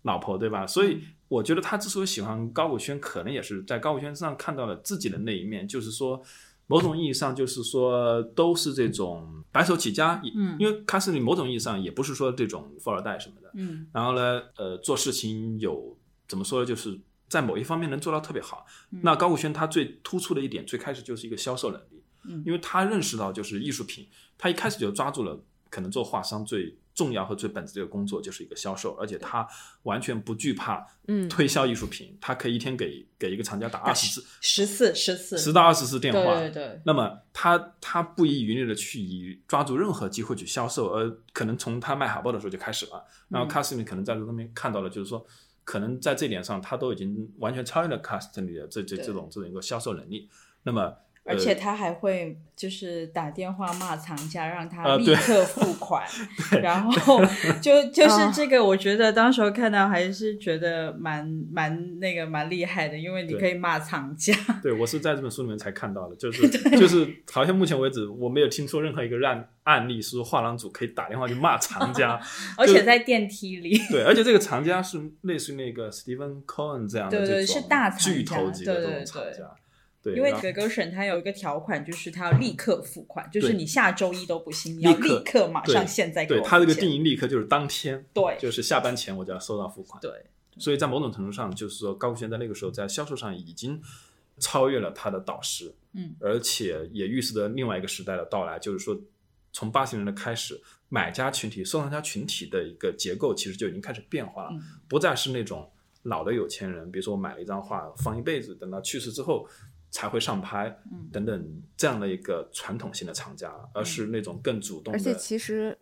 S2: 老婆，对吧？所以我觉得他之所以喜欢高古轩，可能也是在高古轩身上看到了自己的那一面，就是说。某种意义上，就是说，都是这种白手起家，
S3: 嗯
S2: 因为卡斯里某种意义上也不是说这种富二代什么的，
S3: 嗯
S2: 然后呢，呃，做事情有怎么说呢？就是在某一方面能做到特别好。那高古轩他最突出的一点，最开始就是一个销售能力，
S3: 嗯
S2: 因为他认识到就是艺术品，他一开始就抓住了可能做画商最重要和最本质的工作就是一个销售，而且他完全不惧怕
S1: 嗯。
S2: 推销艺术品，他可以一天给给一个厂家打二十次、
S3: 十次十次
S2: 十到二十次电话，
S3: 对对对。
S2: 那么他他不遗余力的去以抓住任何机会去销售，而可能从他卖海报的时候就开始了。然后
S3: 嗯。
S2: 卡斯米可能在这上面看到了，就是说，可能在这点上他都已经完全超越了卡斯里的这这这种这种一个销售能力。那么，呃
S3: 而且他还会就是打电话骂藏家，让他立刻付 (laughs) 款，然后 (laughs) 就就是这个，我觉得当时候看到还是觉得蛮蛮那个蛮厉害的，因为你可以骂藏家，
S2: 对我是在这本书里面才看到的，就是 (laughs) 就是好像目前为止我没有听说任何一个案案例是说画廊主可以打电话去骂藏家，
S3: 而且在电梯里。
S2: 对，而且这个藏家是类似于那个 Stephen Cohen 这样的
S3: 对对
S2: 这种
S3: 是大藏
S2: 巨头级的这种藏家。然后
S3: 格格选它有一个条款，就是它要立刻付款，就是你下周一都不行，你要
S2: 立刻
S3: 马上现在给我
S2: 对他这个定义立刻就是当天，
S3: 对。
S2: 就是下班前我就要收到付款。
S3: 对，
S2: 所以在某种程度上，就是说高古轩在那个时候在销售上已经超越了他的导师，
S3: 嗯，
S2: 而且也预示着另外一个时代的到来，就是说从八十年代开始，买家群体、收藏家群体的一个结构其实就已经开始变化了，
S3: 嗯。
S2: 不再是那种老的有钱人，比如说我买了一张画放一辈子，等到去世之后。才会上拍，
S3: 嗯
S2: 等等这样的一个传统性的藏家，而是那种更主动的。
S1: 而且其实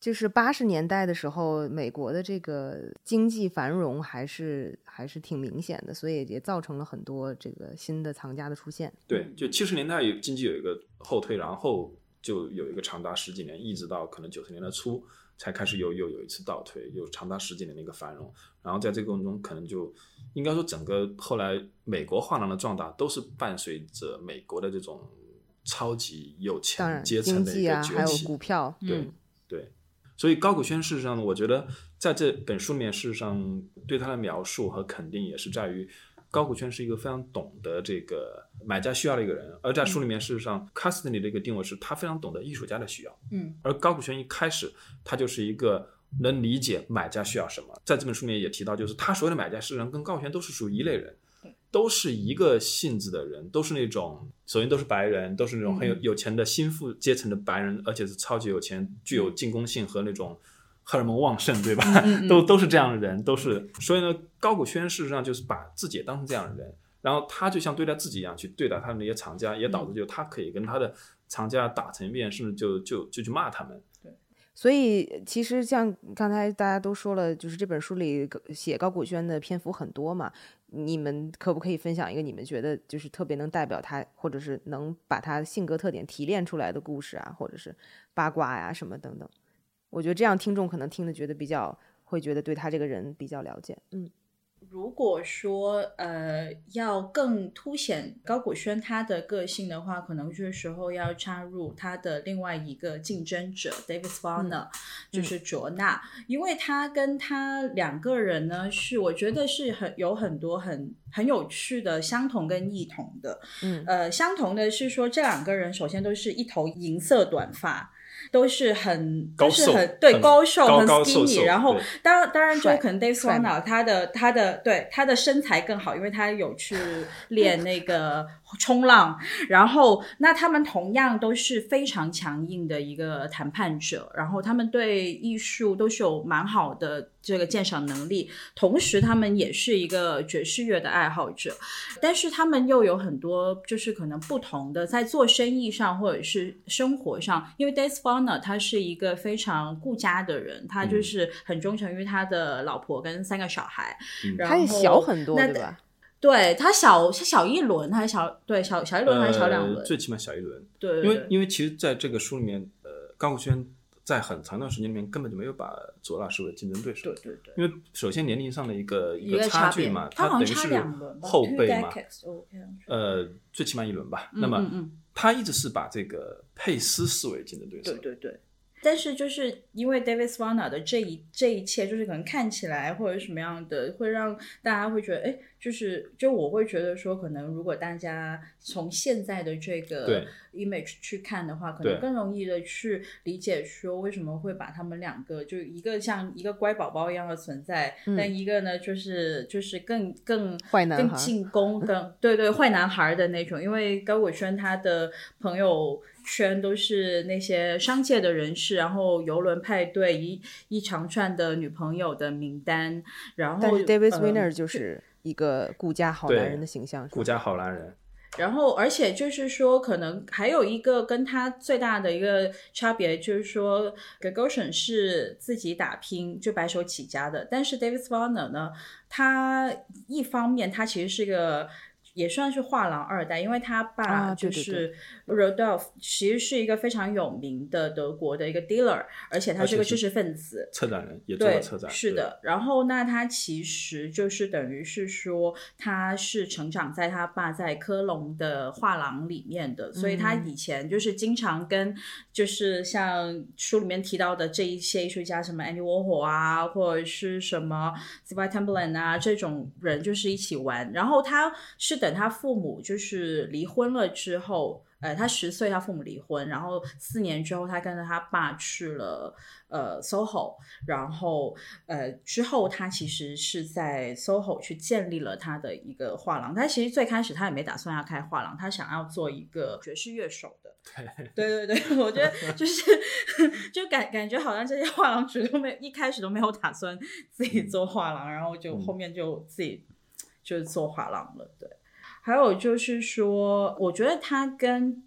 S1: 就是八十年代的时候，美国的这个经济繁荣还是还是挺明显的，所以也造成了很多这个新的藏家的出现。
S2: 对，就七十年代有经济有一个后退，然后就有一个长达十几年，一直到可能九十年代初才开始又又有一次倒退，有长达十几年的一个繁荣。然后在这个过程中，可能就应该说整个后来美国画廊的壮大都是伴随着美国的这种超级有钱
S1: 然，
S2: 阶层的一
S1: 经济啊，还有
S2: 个崛起。
S1: 股票，
S2: 对
S1: 嗯
S2: 对，所以高古轩事实上呢，我觉得在这本书里面，事实上对他的描述和肯定也是在于，高古轩是一个非常懂得这个买家需要的一个人，而在书里面，事实上，卡斯特里的一个定位是他非常懂得艺术家的需要，
S3: 嗯
S2: 而高古轩一开始他就是一个。能理解买家需要什么，在这本书里面也提到，就是他所有的买家事实上跟高古轩都是属于一类人，都是一个性质的人，都是那种首先都是白人，都是那种很有有钱的新富阶层的白人，而且是超级有钱，具有进攻性和那种荷尔蒙旺盛，对吧？(laughs) 都都是这样的人，都是。所以呢，高古轩事实上就是把自己也当成这样的人，然后他就像对待自己一样去对待他的那些藏家，也导致就他可以跟他的藏家打成一片，甚至就就就去骂他们。
S1: 所以其实像刚才大家都说了，就是这本书里写高古轩的篇幅很多嘛。你们可不可以分享一个你们觉得就是特别能代表他，或者是能把他性格特点提炼出来的故事啊，或者是八卦呀、什么等等？我觉得这样听众可能听的觉得比较会觉得对他这个人比较了解。嗯，
S3: 如果说呃要更凸显高古轩他的个性的话，可能这时候要插入他的另外一个竞争者 David Swanner，、就是卓纳，因为他跟他两个人呢是我觉得是很有很多很很有趣的相同跟异同的。
S1: 嗯
S3: 呃，相同的是说这两个人首先都是一头银色短发。都是很
S2: 高
S3: 都是
S2: 瘦
S3: 很对
S2: 很
S3: 高瘦很 skinny，然后当然当然就可能 Swanner 他的他的对他的身材更好，因为他有去练那个冲浪，然后那他们同样都是非常强硬的一个谈判者，然后他们对艺术都是有蛮好的这个鉴赏能力，同时他们也是一个爵士乐的爱好者，但是他们又有很多就是可能不同的在做生意上或者是生活上，因为 Dave Swanner 他是一个非常顾家的人，他就是很忠诚于他的老婆跟三个小孩，然后
S1: 他也小很多，对吧？
S3: 对他小他小一轮，还是小对小小一轮还是小两轮？
S2: 呃，最起码小一轮。
S3: 对，
S2: 因为因为其实在这个书里面，呃，高古轩在很长一段时间里面根本就没有把佐拉视为竞争对手。
S3: 对对对，
S2: 因为首先年龄上的一个
S3: 一个
S2: 差
S3: 距
S2: 嘛，
S3: 他好
S2: 等于
S3: 差两轮吧
S2: 后辈嘛呃，最起码一轮吧。
S3: 嗯
S2: 那么他一直是把这个佩斯视为竞争对手。
S3: 对对对。但是就是因为 David Swana 的这一这一切，就是可能看起来或者什么样的，会让大家会觉得，哎，就是就我会觉得说，可能如果大家从现在的这个 image 去看的话，可能更容易的去理解说为什么会把他们两个就一个像一个乖宝宝一样的存在，
S1: 嗯。
S3: 但一个呢就是就是更更
S1: 坏男孩
S3: 更进攻更 (laughs) 对对坏男孩的那种，因为高伟轩他的朋友。圈都是那些商界的人士，然后游轮派对一一长串的女朋友的名单，然后
S1: 但是 David
S3: 呃
S1: Swinner 就是一个顾家好男人的形象，
S2: 顾家好男人，
S3: 然后，而且就是说，可能还有一个跟他最大的一个差别，就是说 Gagosian 是自己打拼，就白手起家的，但是 David Swanner 呢，他一方面他其实是个。也算是画廊二代，因为他爸就是 Rodolph，、其实是一个非常有名的德国的一个 dealer，而且他是个知识分子。
S2: 策展人也做了
S3: 对
S2: 策，展，对
S3: 是的。然后，那他其实就是等于是说，他是成长在他爸在科隆的画廊里面的，所以他
S1: 嗯
S3: 以前就是经常跟就是像书里面提到的这一些艺术家，什么 Andy Warhol 啊，或者是什么 z v i Timberland 啊这种人，就是一起玩。然后他是等他父母就是离婚了之后。呃，他十岁，他父母离婚，然后四年之后，他跟着他爸去了呃 SOHO，然后呃之后他其实是在 SOHO 去建立了他的一个画廊。他其实最开始他也没打算要开画廊，他想要做一个爵士乐手的。对对对，(laughs) 我觉得就是 (laughs) 就感感觉好像这些画廊主都没一开始都没有打算自己做画廊，然后就后面就自己就是做画廊了。对，还有就是说，我觉得它跟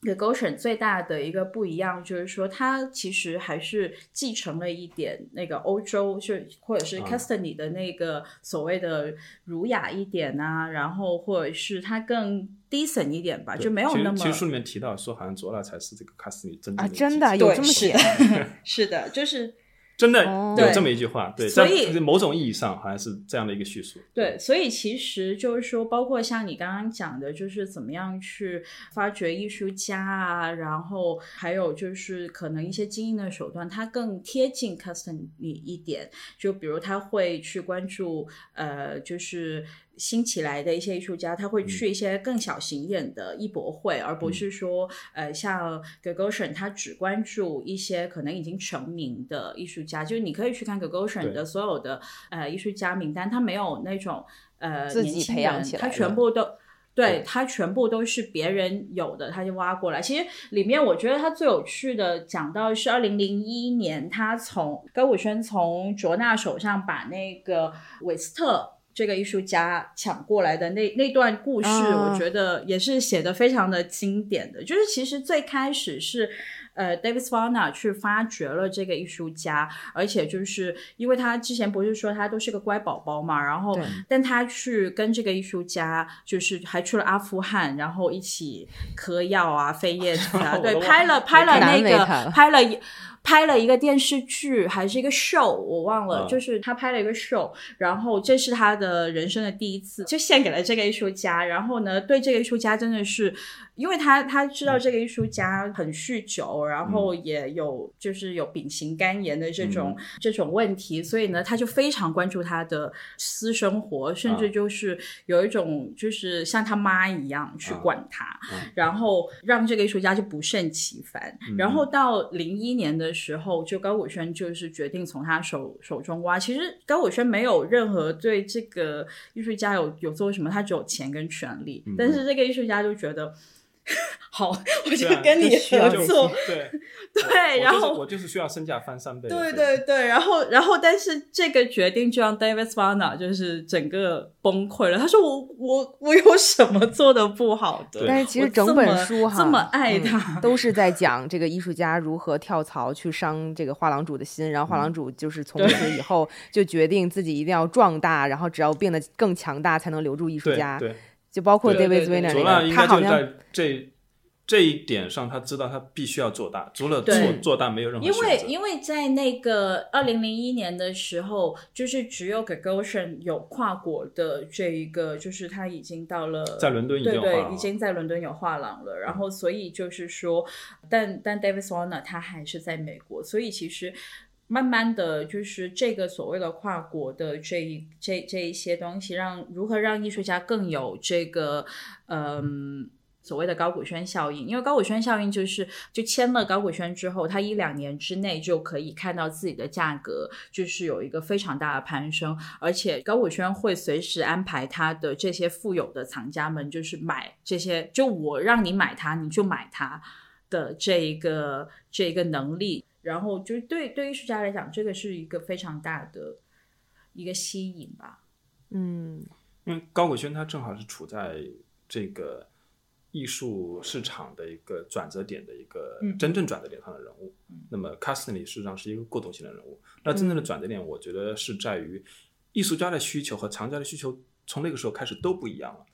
S3: The Goshen 最大的一个不一样，就是说它其实还是继承了一点那个欧洲，就或者是
S2: 啊
S3: Castany 的那个所谓的儒雅一点啊，然后或者是它更 decent 一点吧，就没有那么
S2: 其实书里面提到说，好像佐拉才是这个卡斯尼真正
S1: 啊，
S2: 的
S1: 真的
S2: 继承
S1: 有这么
S3: 是
S1: 写？(laughs)
S3: 是的，就是
S2: 真的
S1: 哦
S2: 有这么一句话，对，
S3: 所以
S2: 在某种意义上好像是这样的一个叙述。
S3: 对，所以其实就是说，包括像你刚刚讲的，就是怎么样去发掘艺术家啊，然后还有就是可能一些经营的手段，它更贴近 custom 一点。就比如他会去关注呃，就是。新起来的一些艺术家，他会去一些更小型一点的艺博会，而不是说，呃，像 Gagosian，他只关注一些可能已经成名的艺术家。就是你可以去看 Gagosian 的所有的呃艺术家名单，他没有那种呃
S1: 自己培养起来他
S3: 全部都。对
S2: 对
S3: 他全部都是别人有的，他就挖过来。其实里面我觉得他最有趣的讲到是二零零一年，他从高武轩从卓纳手上把那个韦斯特这个艺术家抢过来的那那段故事，
S1: 啊
S3: 我觉得也是写的非常的经典的。就是其实最开始是。呃，David Swana 去发掘了这个艺术家，而且就是因为他之前不是说他都是个乖宝宝嘛，然后但他去跟这个艺术家，就是还去了阿富汗，然后一起嗑药啊、飞 (laughs) 叶子啊，对，拍了拍了那个拍了一拍了一个电视剧还是一个 show，我忘了，
S2: 啊
S3: 就是他拍了一个 show，然后这是他的人生的第一次，就献给了这个艺术家。然后呢，对这个艺术家真的是，因为他他知道这个艺术家很酗酒，然后也有就是有丙型肝炎的这种、这种问题，所以呢，他就非常关注他的私生活，甚至
S2: 啊
S3: 就是有一种就是像他妈一样去
S2: 啊
S3: 管他。
S2: 嗯
S3: 然后让这个艺术家就不胜其烦。然后到零一年的时候，就高伟轩就是决定从他手手中挖。其实高伟轩没有任何对这个艺术家有有做什么，他只有钱跟权利。但是这个艺术家就觉得。(laughs) 好，我就跟你合作，
S2: 对
S3: 对然后
S2: 就是我就是需要身价翻三倍。
S3: 对对对，然后然后，但是这个决定就让 David Swana 就是整个崩溃了。他说我我我有什么做的不好的？
S1: 但是其实整本书哈，
S3: 这么爱
S1: 嗯
S3: 他，
S1: 都是在讲这个艺术家如何跳槽去伤这个画廊主的心，然后画廊主就是从此以后就决定自己一定要壮大，然后只要变得更强大才能留住艺术
S2: 对
S1: 家。
S2: 对，
S1: 就包括
S3: 对
S1: David
S3: 对对
S1: Zwirner
S2: 佐拉
S1: 那他好像
S2: 该就在这这一点上，他知道他必须要做大，除了做做大没有任何
S3: 因为
S2: 选择。
S3: 因为在那个二零零一年的时候，就是只有 Gagosian 有跨国的这一个，就是他已经到了
S2: 在伦敦已经
S3: 对对，已经在伦敦有画廊了。然后所以就是说，但但 David Swanner 他还是在美国，所以其实。慢慢的就是这个所谓的跨国的这一这这一些东西，让如何让艺术家更有这个嗯。所谓的高古轩效应，因为高古轩效应就是就签了高古轩之后，他一两年之内就可以看到自己的价格就是有一个非常大的攀升，而且高古轩会随时安排他的这些富有的藏家们，就是买这些，就我让你买它，你就买它的这一个这一个能力，然后就对对艺术家来讲，这个是一个非常大的一个吸引吧。
S1: 嗯
S2: 因为高伟轩他正好是处在这个艺术市场的一个转折点的一个
S3: 嗯
S2: 真正转折点上的人物。那么 c a s t l y 事实上是一个过渡性的人物。那真正的转折点，我觉得是在于艺术家的需求和藏家的需求从那个时候开始都不一样了。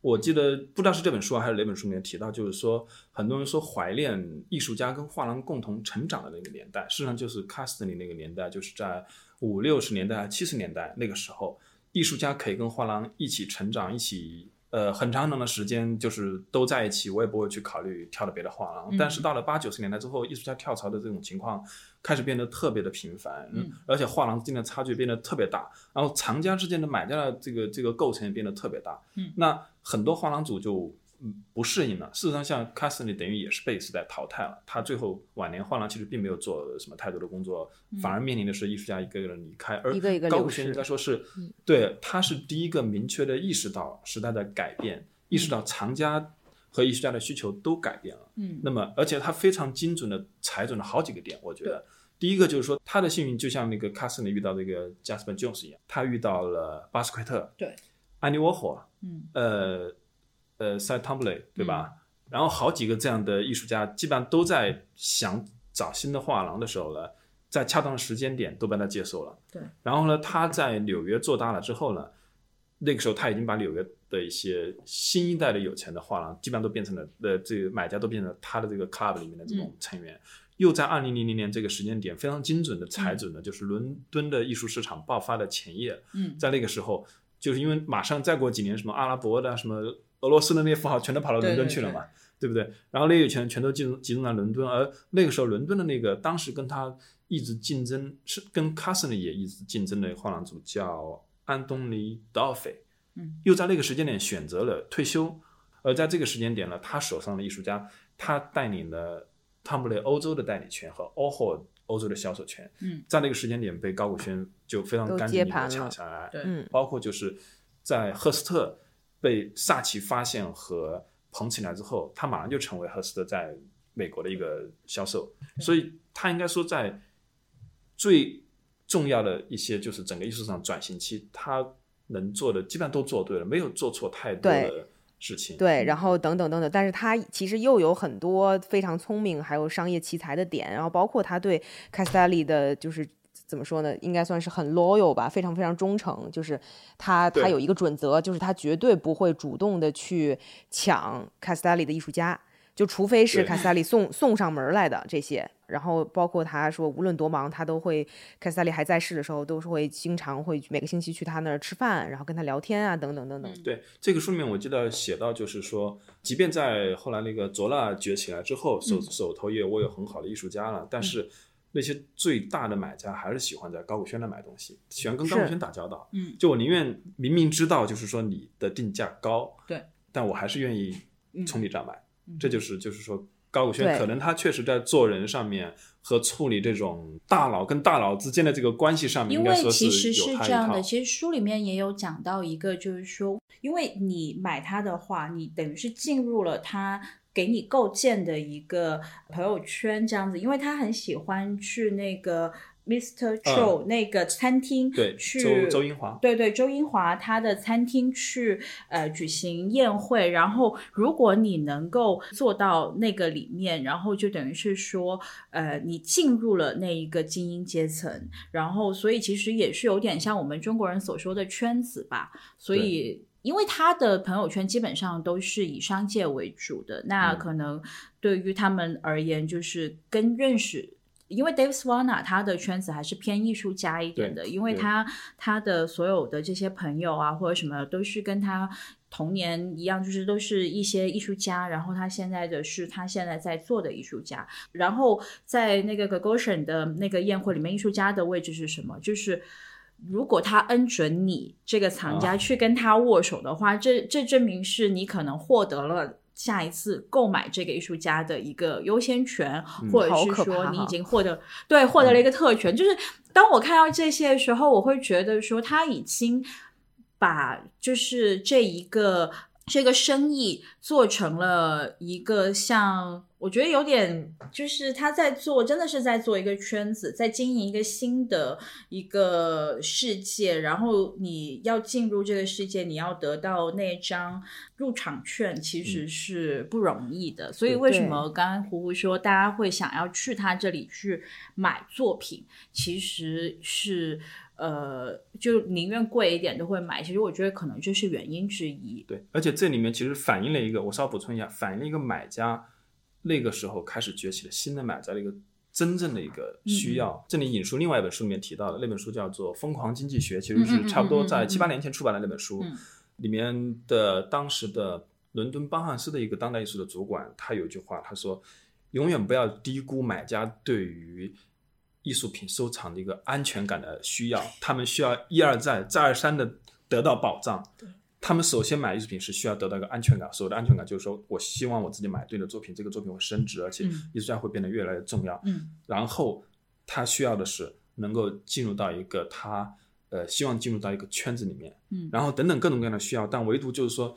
S2: 我记得不知道是这本书啊还是哪本书里面提到，就是说很多人说怀念艺术家跟画廊共同成长的那个年代，事实上就是 c a s t l y 那个年代，就是在五六十年代、七十年代那个时候，艺术家可以跟画廊一起成长，一起呃很长很长的时间就是都在一起，我也不会去考虑跳到别的画廊。
S3: 嗯
S2: 但是到了八九十年代之后，艺术家跳槽的这种情况开始变得特别的频繁，
S3: 嗯，
S2: 而且画廊之间的差距变得特别大，然后藏家之间的买家的这个这个构成也变得特别大，
S3: 嗯，
S2: 那很多画廊主就。嗯，不适应了。事实上，像 t l y 等于也是被时代淘汰了。他最后晚年画廊其实并没有做什么太多的工作，反而面临的是艺术家一个个的离开。而高古轩应该说是，对，他是第一个明确的意识到时代的改变，意识到藏家和艺术家的需求都改变了。
S3: 嗯
S2: 那么，而且他非常精准的踩准了好几个点，我觉得。第一个就是说，他的幸运就像那个 t l y 遇到那个 Jasper Jones 一样，他遇到了巴斯奎特，
S3: 对，
S2: 安妮沃霍，
S3: 嗯
S2: 呃呃塞 t u m b l e 对吧？然后好几个这样的艺术家，基本上都在想找新的画廊的时候呢，在恰当的时间点都被他接受了。
S3: 对，
S2: 然后呢，他在纽约做大了之后呢，那个时候他已经把纽约的一些新一代的有钱的画廊，基本上都变成了呃，这个买家都变成了他的这个 club 里面的这种成员。又在二零零零年这个时间点，非常精准的踩准了，就是伦敦的艺术市场爆发的前夜。
S3: 嗯
S2: 在那个时候，就是因为马上再过几年，什么阿拉伯的、什么俄罗斯的那些富豪全都跑到伦敦去了嘛，对不对？然后那些钱全都集中集中在伦敦，而那个时候伦敦的那个当时跟他一直竞争，是跟 c a s s n 也一直竞争的画廊主叫安东尼·道菲，
S3: 嗯，
S2: 又在那个时间点选择了退休，而在这个时间点呢，他手上的艺术家，他带领了汤姆雷欧洲的代理权和 OHO 欧洲的销售权，
S3: 嗯，
S2: 在那个时间点被高古轩就非常干净地
S1: 接盘了
S2: 抢下来，
S3: 对。
S1: 嗯。
S2: 包括就是在赫斯特被萨奇发现和捧起来之后，他马上就成为赫斯特在美国的一个销售，所以他应该说在最重要的一些就是整个艺术市场转型期，他能做的基本上都做对了，没有做错太多的事情。
S1: 对，然后等等等等，但是他其实又有很多非常聪明，还有商业奇才的点，然后包括他对 Castelli 的，就是怎么说呢，应该算是很 loyal 吧，非常非常忠诚。就是他他有一个准则，就是他绝对不会主动的去抢 Castelli 的艺术家，就除非是
S2: 对
S1: Castelli 送送上门来的这些。然后包括他说，无论多忙，他都会 Castelli 还在世的时候，都是会经常会每个星期去他那儿吃饭，然后跟他聊天啊，等等等等。
S2: 对这个书里面，我记得写到，就是说，即便在后来那个卓拉崛起来之后，手手头也握有很好的艺术家了，但是那些最大的买家还是喜欢在高古轩那买东西，喜欢跟高古轩打交道。
S3: 嗯，
S2: 就我宁愿明明知道，就是说你的定价高，
S3: 对，
S2: 但我还是愿意从你这儿买。
S3: 嗯
S2: 这就是就是说。高古轩可能他确实在做人上面和处理这种大佬跟大佬之间的这个关系上面，
S3: 因为
S2: 应该说
S3: 其实是这样的，其实书里面也有讲到一个，就是说，因为你买它的话，你等于是进入了他给你构建的一个朋友圈这样子，因为他很喜欢去那个 Mr. Cho、那个餐厅
S2: 嗯对
S3: 去
S2: 周周英华
S3: 对对，周英华他的餐厅去呃举行宴会，然后如果你能够做到那个里面，然后就等于是说，呃，你进入了那一个精英阶层，然后所以其实也是有点像我们中国人所说的圈子吧，所以。因为他的朋友圈基本上都是以商界为主的，那可能对于他们而言，就是跟认识。因为 Dave Swana 他的圈子还是偏艺术家一点的，因为他他的所有的这些朋友啊或者什么都是跟他童年一样，就是都是一些艺术家，然后他现在的是他现在在做的艺术家，然后在那个 Gagosian 的那个宴会里面，艺术家的位置是什么？就是。如果他恩准你这个藏家
S2: 啊
S3: 去跟他握手的话，这这证明是你可能获得了下一次购买这个艺术家的一个优先权，或者是说你已经获得对获得了一个特权。就是当我看到这些的时候，我会觉得说他已经把就是这一个这个生意做成了一个像，我觉得有点就是他在做，真的是在做一个圈子，在经营一个新的一个世界。然后你要进入这个世界，你要得到那张入场券，其实是不容易的。所以为什么刚刚胡胡说大家会想要去他这里去买作品，其实是。呃，就宁愿贵一点都会买。其实我觉得可能这是原因之一。
S2: 对，而且这里面其实反映了一个，我稍微补充一下，反映了一个买家那个时候开始崛起的新的买家的一个真正的一个需要。这里引述另外一本书里面提到的，那本书叫做《疯狂经济学》，其实是差不多在七八年前出版的那本书，
S3: 嗯
S2: 里面的当时的伦敦邦汉斯的一个当代艺术的主管，他有一句话，他说：“永远不要低估买家对于。”艺术品收藏的一个安全感的需要，他们需要一而再、再而三的得到保障。他们首先买艺术品是需要得到一个安全感，所谓的安全感就是说我希望我自己买对的作品，这个作品会升值，而且
S3: 嗯。
S2: 艺术家会变得越来越重要。
S3: 嗯。
S2: 然后他需要的是能够进入到一个他呃希望进入到一个圈子里面，
S3: 嗯。
S2: 然后等等各种各样的需要，但唯独就是说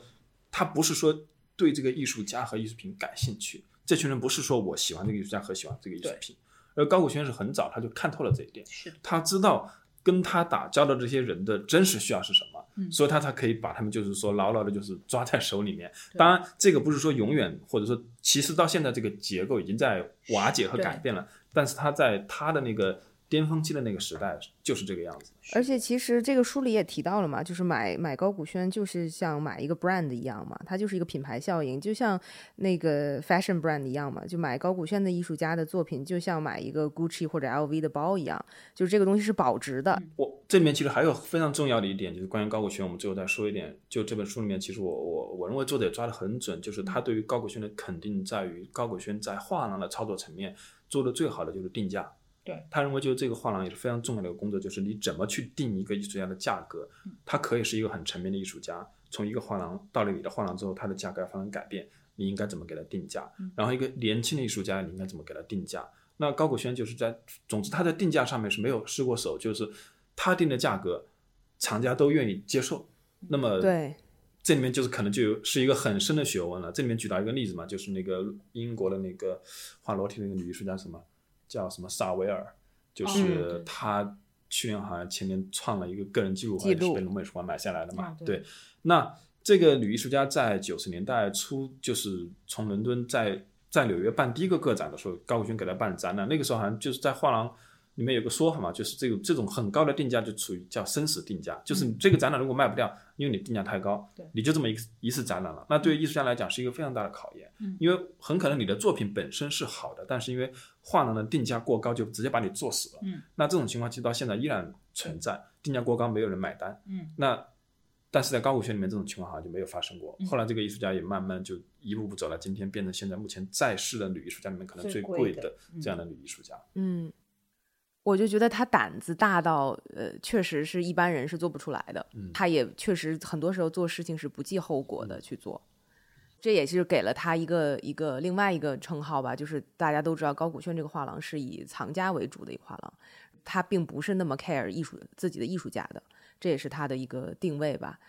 S2: 他不是说对这个艺术家和艺术品感兴趣，这群人不是说我喜欢这个艺术家和喜欢这个艺术
S3: 对。
S2: 品，而高古轩是很早他就看透了这一点，
S3: 是
S2: 他知道跟他打交道这些人的真实需要是什么，
S3: 嗯
S2: 所以他才可以把他们就是说牢牢的就是抓在手里面。当然，这个不是说永远，或者说其实到现在这个结构已经在瓦解和改变了，但是他在他的那个巅峰期的那个时代就是这个样子。
S1: 而且其实这个书里也提到了嘛，就是买买高古轩就是像买一个 brand 一样嘛，它就是一个品牌效应，就像那个 fashion brand 一样嘛，就买高古轩的艺术家的作品，就像买一个 Gucci 或者 LV 的包一样，就是这个东西是保值的。
S2: 我这里面其实还有非常重要的一点，就是关于高古轩，我们最后再说一点。就这本书里面，其实我我我认为作者也抓得很准，就是他对于高古轩的肯定在于高古轩在画廊的操作层面做的最好的就是定价。
S3: 对，
S2: 他认为就是这个画廊也是非常重要的一个工作，就是你怎么去定一个艺术家的价格。他可以是一个很成名的艺术家，从一个画廊到了你的画廊之后，他的价格要发生改变，你应该怎么给他定价？然后一个年轻的艺术家，你应该怎么给他定价？那高古轩就是在，总之他在定价上面是没有失过手，就是他定的价格，厂家都愿意接受。那么
S1: 对，
S2: 这里面就是可能就有是一个很深的学问了。这里面举到一个例子嘛，就是那个英国的那个画裸体的那个女艺术家，什么叫什么萨维尔，就是他去年好像前年创了一个个人记录，好像是被龙美术馆买下来的嘛。
S3: 啊对
S2: 对，那这个女艺术家在九十年代初，就是从伦敦在在纽约办第一个个展的时候，高古轩给她办展览，那个时候好像就是在画廊。里面有个说法嘛，就是这种这种很高的定价就处于叫生死定价，就是你这个展览如果卖不掉，因为你定价太高，你就这么一一次展览了，那对于艺术家来讲是一个非常大的考验，
S3: 嗯
S2: 因为很可能你的作品本身是好的，但是因为画廊的定价过高，就直接把你做死了。
S3: 嗯，
S2: 那这种情况其实到现在依然存在，定价过高没有人买单。
S3: 嗯，
S2: 那但是在高古轩里面这种情况好像就没有发生过。
S3: 嗯
S2: 后来这个艺术家也慢慢就一步步走到今天，变成现在目前在世的女艺术家里面可能最
S3: 最贵的
S2: 这样的女艺术家。
S1: 嗯，我就觉得他胆子大到，呃，确实是一般人是做不出来的。
S2: 嗯
S1: 他也确实很多时候做事情是不计后果的去做，这也是给了他一个一个另外一个称号吧，就是大家都知道高古轩这个画廊是以藏家为主的一个画廊，他并不是那么 care 艺术自己的艺术家的，这也是他的一个定位吧。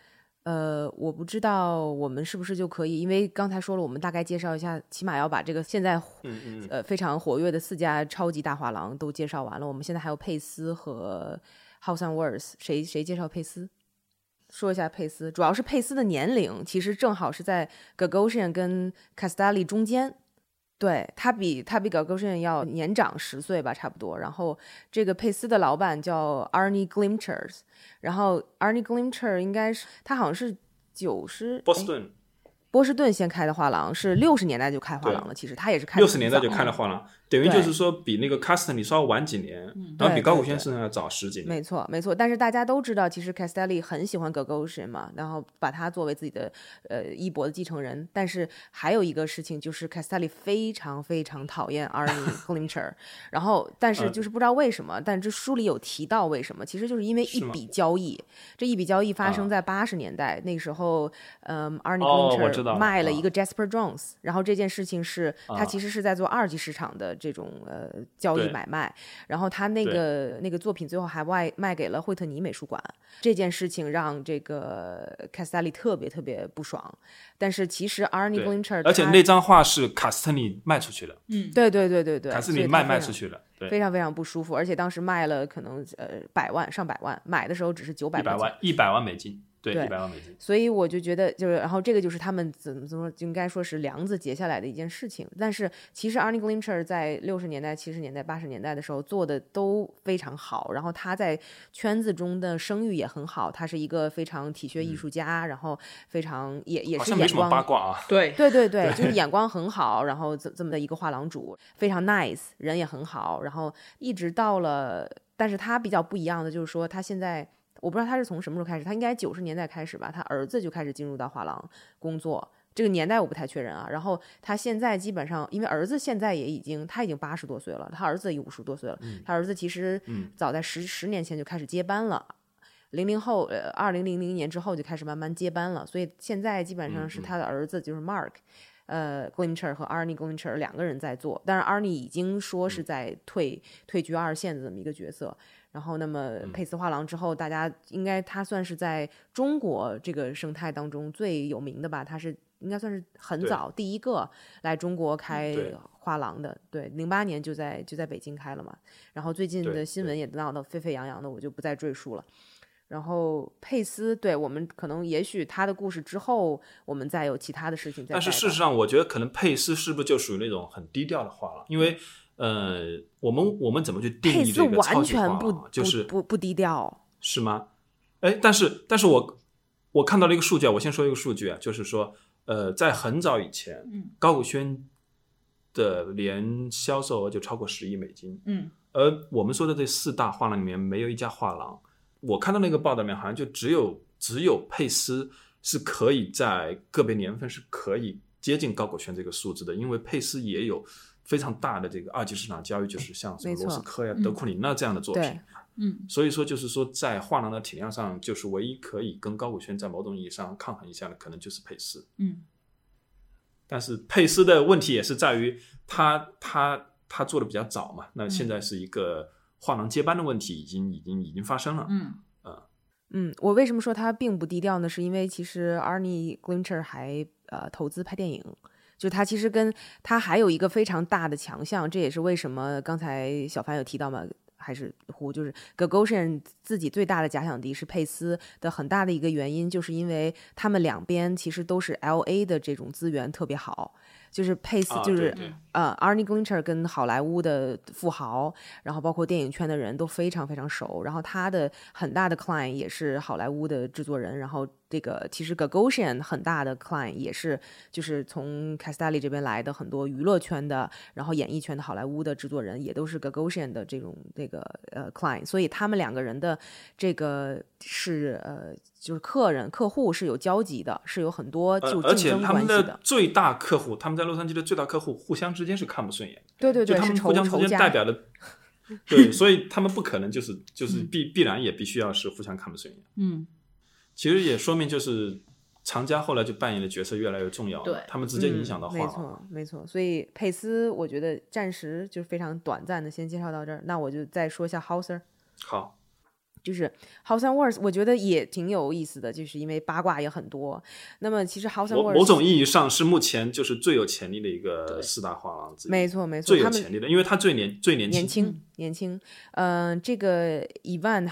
S1: 呃，我不知道我们是不是就可以，因为刚才说了，我们大概介绍一下，起码要把这个现在
S2: 嗯嗯
S1: 呃非常活跃的四家超级大画廊都介绍完了。我们现在还有佩斯和 House and Words，谁谁介绍佩斯？说一下佩斯，主要是佩斯的年龄其实正好是在 Gagosian 跟 Castelli 中间。对他比他比 Gagosian 要年长十岁吧，差不多。然后这个佩斯的老板叫 Arnie Glimchers，然后 Arnie Glimcher 应该是他好像是九十
S2: 波士顿
S1: 波士顿先开的画廊是六十年代就开画廊了，其实他也是开
S2: 六十年代就
S1: 开
S2: 开了画廊，等于就是说比那个 Castelli 稍微晚几年，然后比高古轩身上要早十几年。
S1: 没错，没错。但是大家都知道，其实 Castelli 很喜欢 Gagosian 嘛，然后把他作为自己的呃衣钵的继承人。但是还有一个事情就是 Castelli 非常非常讨厌 Arnie Glimcher，(laughs) 然后但是
S2: 嗯
S1: 就是不知道为什么，但这书里有提到为什么，其实就是因为一笔交易，这一笔交易发生
S2: 啊
S1: 在八十年代，那时候，嗯，Arnie
S2: 哦我知
S1: Glimcher
S2: 道了
S1: 卖了
S2: 啊
S1: 一个 Jasper Jones，然后这件事情是他
S2: 啊
S1: 其实是在做二级市场的这种呃交易买卖，然后他那个那个作品最后还外卖给了惠特尼美术馆，这件事情让这个卡斯塔利特别特别不爽。但是其实 Arnie
S2: 对。
S1: Glincher，
S2: 而且那张画是卡斯特尼卖出去的，
S1: 对对对对对，
S2: 卡斯特尼卖卖出去了，对，
S1: 非常非常不舒服，而且当时卖了可能呃百万上百万，买的时候只是九百
S2: 一百万一百万美金，对，一百万美金。
S1: 所以我就觉得，就是，然后这个就是他们怎么怎么，就应该说是梁子结下来的一件事情。但是其实 Arnie Glimcher 在六十年代、七十年代、八十年代的时候做的都非常好，然后他在圈子中的声誉也很好，他是一个非常体恤艺术家，然后非常也也
S2: 好像没什么
S1: 是眼光
S2: 八卦啊，
S3: 对
S1: 对对对，(laughs) 就是眼光很好，然后这这么的一个画廊主，非常 nice，人也很好，然后一直到了，但是他比较不一样的就是说，他现在我不知道他是从什么时候开始，他应该九十年代开始吧，他儿子就开始进入到画廊工作。这个年代我不太确认啊，然后他现在基本上，因为儿子现在也已经他已经八十多岁了，他儿子也五十多岁了，他儿子其实早在十十年前就开始接班了，零零后，呃，二零零零年之后就开始慢慢接班了，所以现在基本上是他的儿子，就是 Mark，、呃，Glimcher 和 Arnie Glimcher 两个人在做，但是 Arnie 已经说是在退、退居二线的这么一个角色。然后，那么佩斯画廊之后，大家应该他算是在中国这个生态当中最有名的吧？他是应该算是很早第一个来中国开
S2: 对
S1: 画廊的，对，零八年就在就在北京开了嘛。然后最近的新闻也闹得沸沸扬扬的，我就不再赘述了。然后佩斯，对我们可能也许他的故事之后，我们再有其他的事情再。
S2: 但是事实上，我觉得可能佩斯是不是就属于那种很低调的画廊？因为呃，我们我们怎么去定义这个超
S1: 完
S2: 级画廊？就是
S1: 不不不低调，
S2: 是吗？哎，但是但是我我看到了一个数据啊，我先说一个数据啊，就是说，呃，在很早以前，
S3: 嗯
S2: 高古轩的年销售额就超过十亿美金，
S3: 嗯
S2: 而我们说的这四大画廊里面，没有一家画廊，我看到那个报道里面好像就只有只有佩斯是可以在个别年份是可以接近高古轩这个数字的，因为佩斯也有非常大的这个二级市场交易，就是像什么罗斯科呀、
S3: 嗯
S2: 德库里纳这样的作品。
S3: 嗯
S2: 所以说，就是说，在画廊的体量上，就是唯一可以跟高古轩在某种意义上抗衡一下的，可能就是佩斯。
S3: 嗯
S2: 但是佩斯的问题也是在于他他他做的比较早嘛，那现在是一个画廊接班的问题，已经已经已经发生了。
S3: 嗯
S1: 嗯，我为什么说他并不低调呢？是因为其实 Arnie Glimcher 还呃投资拍电影，就他其实跟他还有一个非常大的强项，这也是为什么刚才小凡有提到嘛，还是胡就是 Gagosian 自己最大的假想敌是佩斯的很大的一个原因，就是因为他们两边其实都是 L A 的这种资源特别好。就是佩斯，
S2: 啊
S1: 就是、呃，Arnie Glinter 跟好莱坞的富豪，然后包括电影圈的人都非常非常熟。然后他的很大的 client 也是好莱坞的制作人。然后这个其实 Gagosian 很大的 client 也是就是从 Castelli 这边来的很多娱乐圈的，然后演艺圈的好莱坞的制作人也都是 Gagosian 的这种这个呃 client。所以他们两个人的这个是呃就是客人客户是有交集的，是有很多
S2: 呃
S1: 就
S2: 而且他
S1: 竞争关系
S2: 们的最大客户，他们在洛杉矶的最大客户，互相之间是看不顺眼，
S1: 对对对，
S2: 就他们互相之间代表的，对，所以 (laughs) 他们不可能就是就是
S1: 嗯
S2: 必必然也必须要是互相看不顺眼。
S3: 嗯
S2: 其实也说明就是藏家后来就扮演的角色越来越重要了，
S3: 对
S2: 他们直接影响到画
S1: 嗯、没。错，没错。所以佩斯，我觉得暂时就非常短暂的先介绍到这儿。那我就再说一下 Hauser，
S2: 好，
S1: 就是 Hauser Wars，我觉得也挺有意思的，就是因为八卦也很多。那么其实 House
S2: and
S1: Wars
S2: 某种意义上是目前就是最有潜力的一个四大画廊之一，
S1: 没错没错，
S2: 最有潜力的，因为他最年最年轻
S1: 年
S2: 轻，
S1: 年轻，嗯、这个 Evan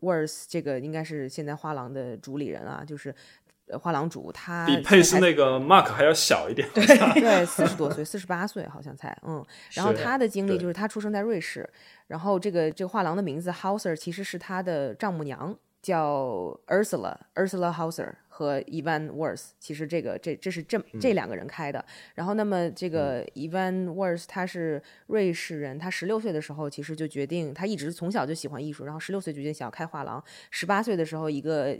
S1: Wars 这个应该是现在画廊的主理人啊，就是呃画廊主，他
S2: 比佩斯那个 Mark 还要小一点。对，
S1: 对，四十多岁，四十八岁好像才，嗯。然后他的经历就是他出生在瑞士，然后这个这个画廊的名字 Hauser 其实是他的丈母娘叫 Ursula Ursula Hauser 和 Ivan Worth，其实这个这这是这这两个人开的。然后，那么这个 Ivan Worth 他是瑞士人，他十六岁的时候其实就决定，他一直从小就喜欢艺术，然后十六岁决定想要开画廊。十八岁的时候，一个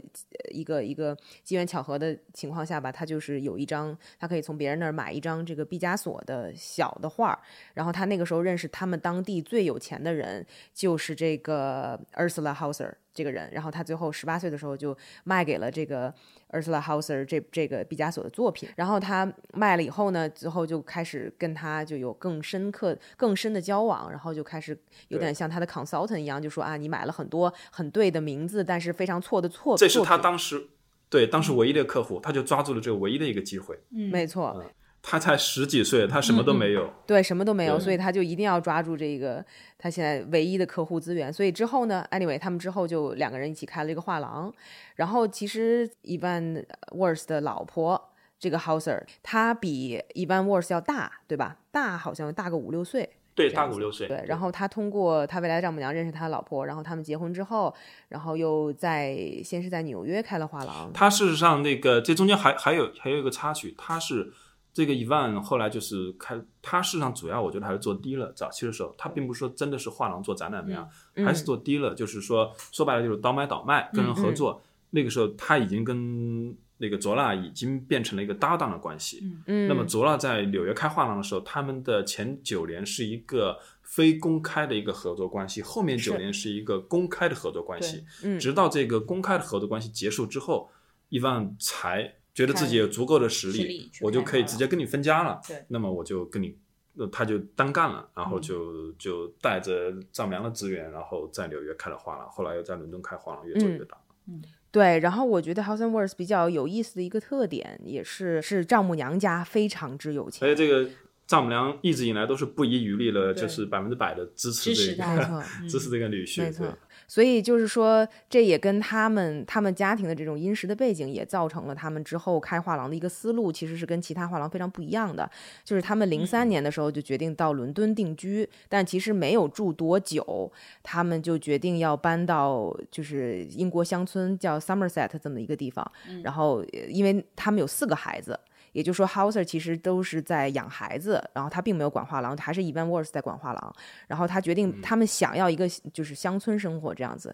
S1: 一个一个机缘巧合的情况下吧，他就是有一张，他可以从别人那儿买一张这个毕加索的小的画，然后他那个时候认识他们当地最有钱的人，就是这个 Ursula Hauser。这个人，然后他最后十八岁的时候就卖给了这个 Ursula Hauser 这这个毕加索的作品，然后他卖了以后呢，之后就开始跟他就有更深刻、更深的交往，然后就开始有点像他的 consultant 一样，就说啊，你买了很多很对的名字，但是非常错的错，
S2: 这是他当时对当时唯一的客户，他就抓住了这个唯一的一个机会，
S3: 嗯，
S1: 没错。
S2: 他才十几岁，他什么都没有，
S1: 对，什么都没有，所以他就一定要抓住这个他现在唯一的客户资源。所以之后呢，anyway，他们之后就两个人一起开了一个画廊。然后其实 Ivan Wors 的老婆这个 Houser，她比 Ivan Wors 要大，对吧？大好像大个五六岁，
S2: 对，大五六岁。
S1: 对，然后他通过他未来丈母娘认识他老婆，然后他们结婚之后，然后又在先是在纽约开了画廊。
S2: 他事实上那个这中间还还有还有一个插曲，他是。这个 Evan 后来就是开，他事实上主要我觉得还是做低了。早期的时候，他并不是说真的是画廊做展览那样，还是做低了，就是说说白了就是倒买倒卖，跟人合作。那个时候他已经跟那个卓拉已经变成了一个搭档的关系。
S1: 嗯，
S2: 那么卓拉在纽约开画廊的时候，他们的前九年是一个非公开的一个合作关系，后面九年是一个公开的合作关系。
S1: 嗯，
S2: 直到这个公开的合作关系结束之后，Evan 才。觉得自己有足够的实力，我就可以直接跟你分家了。
S3: 对，
S2: 那么我就跟你，那他就单干了，然后就就带着丈母娘的资源，然后在纽约开了画廊，后来又在伦敦开画廊，越做越大。
S1: 嗯，对。然后我觉得 h o u s e n Words 比较有意思的一个特点，也是是丈母娘家非常之有钱。
S2: 所以这个丈母娘一直以来都是不遗余力的，就是百分之百的支持这个，(laughs) 支持这个女婿。
S1: 没错。所以就是说，这也跟他们他们家庭的这种殷实的背景，也造成了他们之后开画廊的一个思路，其实是跟其他画廊非常不一样的。就是他们零三年的时候就决定到伦敦定居，但其实没有住多久，他们就决定要搬到就是英国乡村叫 Somerset 这么一个地方。然后，因为他们有四个孩子。也就是说，Hauser 其实都是在养孩子，然后他并没有管画廊，还是 Evan Wors 在管画廊。然后他决定，他们想要一个就是乡村生活这样子，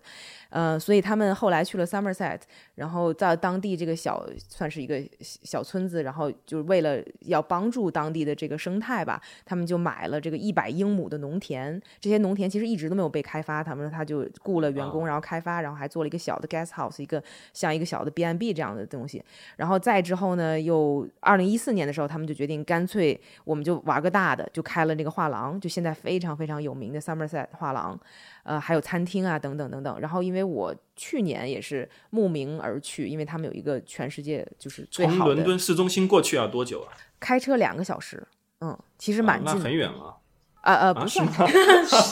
S1: 呃，所以他们后来去了 Somerset，然后在当地这个小算是一个小村子，然后就是为了要帮助当地的这个生态吧，他们就买了这个一百英亩的农田。这些农田其实一直都没有被开发，他们他就雇了员工，然后开发，然后还做了一个小的 guest house，一个像一个小的 B and B 这样的东西。然后再之后呢，又二零一四年的时候，他们就决定干脆我们就玩个大的，就开了那个画廊，就现在非常非常有名的 Somerset 画廊，呃，还有餐厅啊等等等等。然后因为我去年也是慕名而去，因为他们有一个全世界就是最好的。
S2: 从伦敦市中心过去要多久啊？
S1: 开车两个小时，嗯，其实蛮近，
S2: 那很远了。
S1: 呃呃，不
S2: 是吗？(laughs)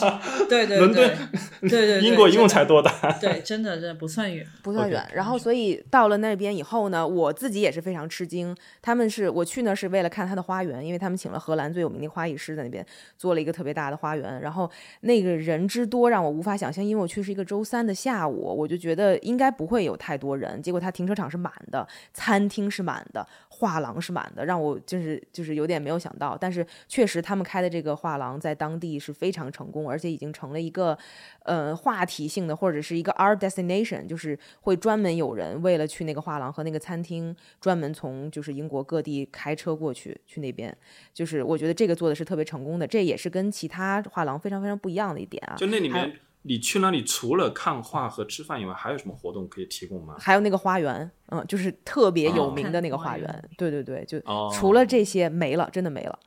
S2: (laughs)
S3: 对对
S2: 伦敦，
S3: 对对，
S2: 英国一共才多大？
S3: 对，真的真的不算远，
S1: 不算远。然后，所以到了那边以后呢，我自己也是非常吃惊。他们是我去呢是为了看他的花园，因为他们请了荷兰最有名的花艺师在那边做了一个特别大的花园。然后那个人之多让我无法想象，因为我去是一个周三的下午，我就觉得应该不会有太多人。结果他停车场是满的，餐厅是满的，画廊是满的，让我就是就是有点没有想到。但是确实，他们开的这个画廊在当地是非常成功，而且已经成了一个，呃，话题性的或者是一个 art destination，就是会专门有人为了去那个画廊和那个餐厅，专门从就是英国各地开车过去去那边。就是我觉得这个做的是特别成功的，这也是跟其他画廊非常非常不一样的一点啊。
S2: 就那里面，你去那里除了看画和吃饭以外，还有什么活动可以提供吗？
S1: 还有那个花园，嗯，就是特别有名的那个花园。对对对，就除了这些没了，真的没了。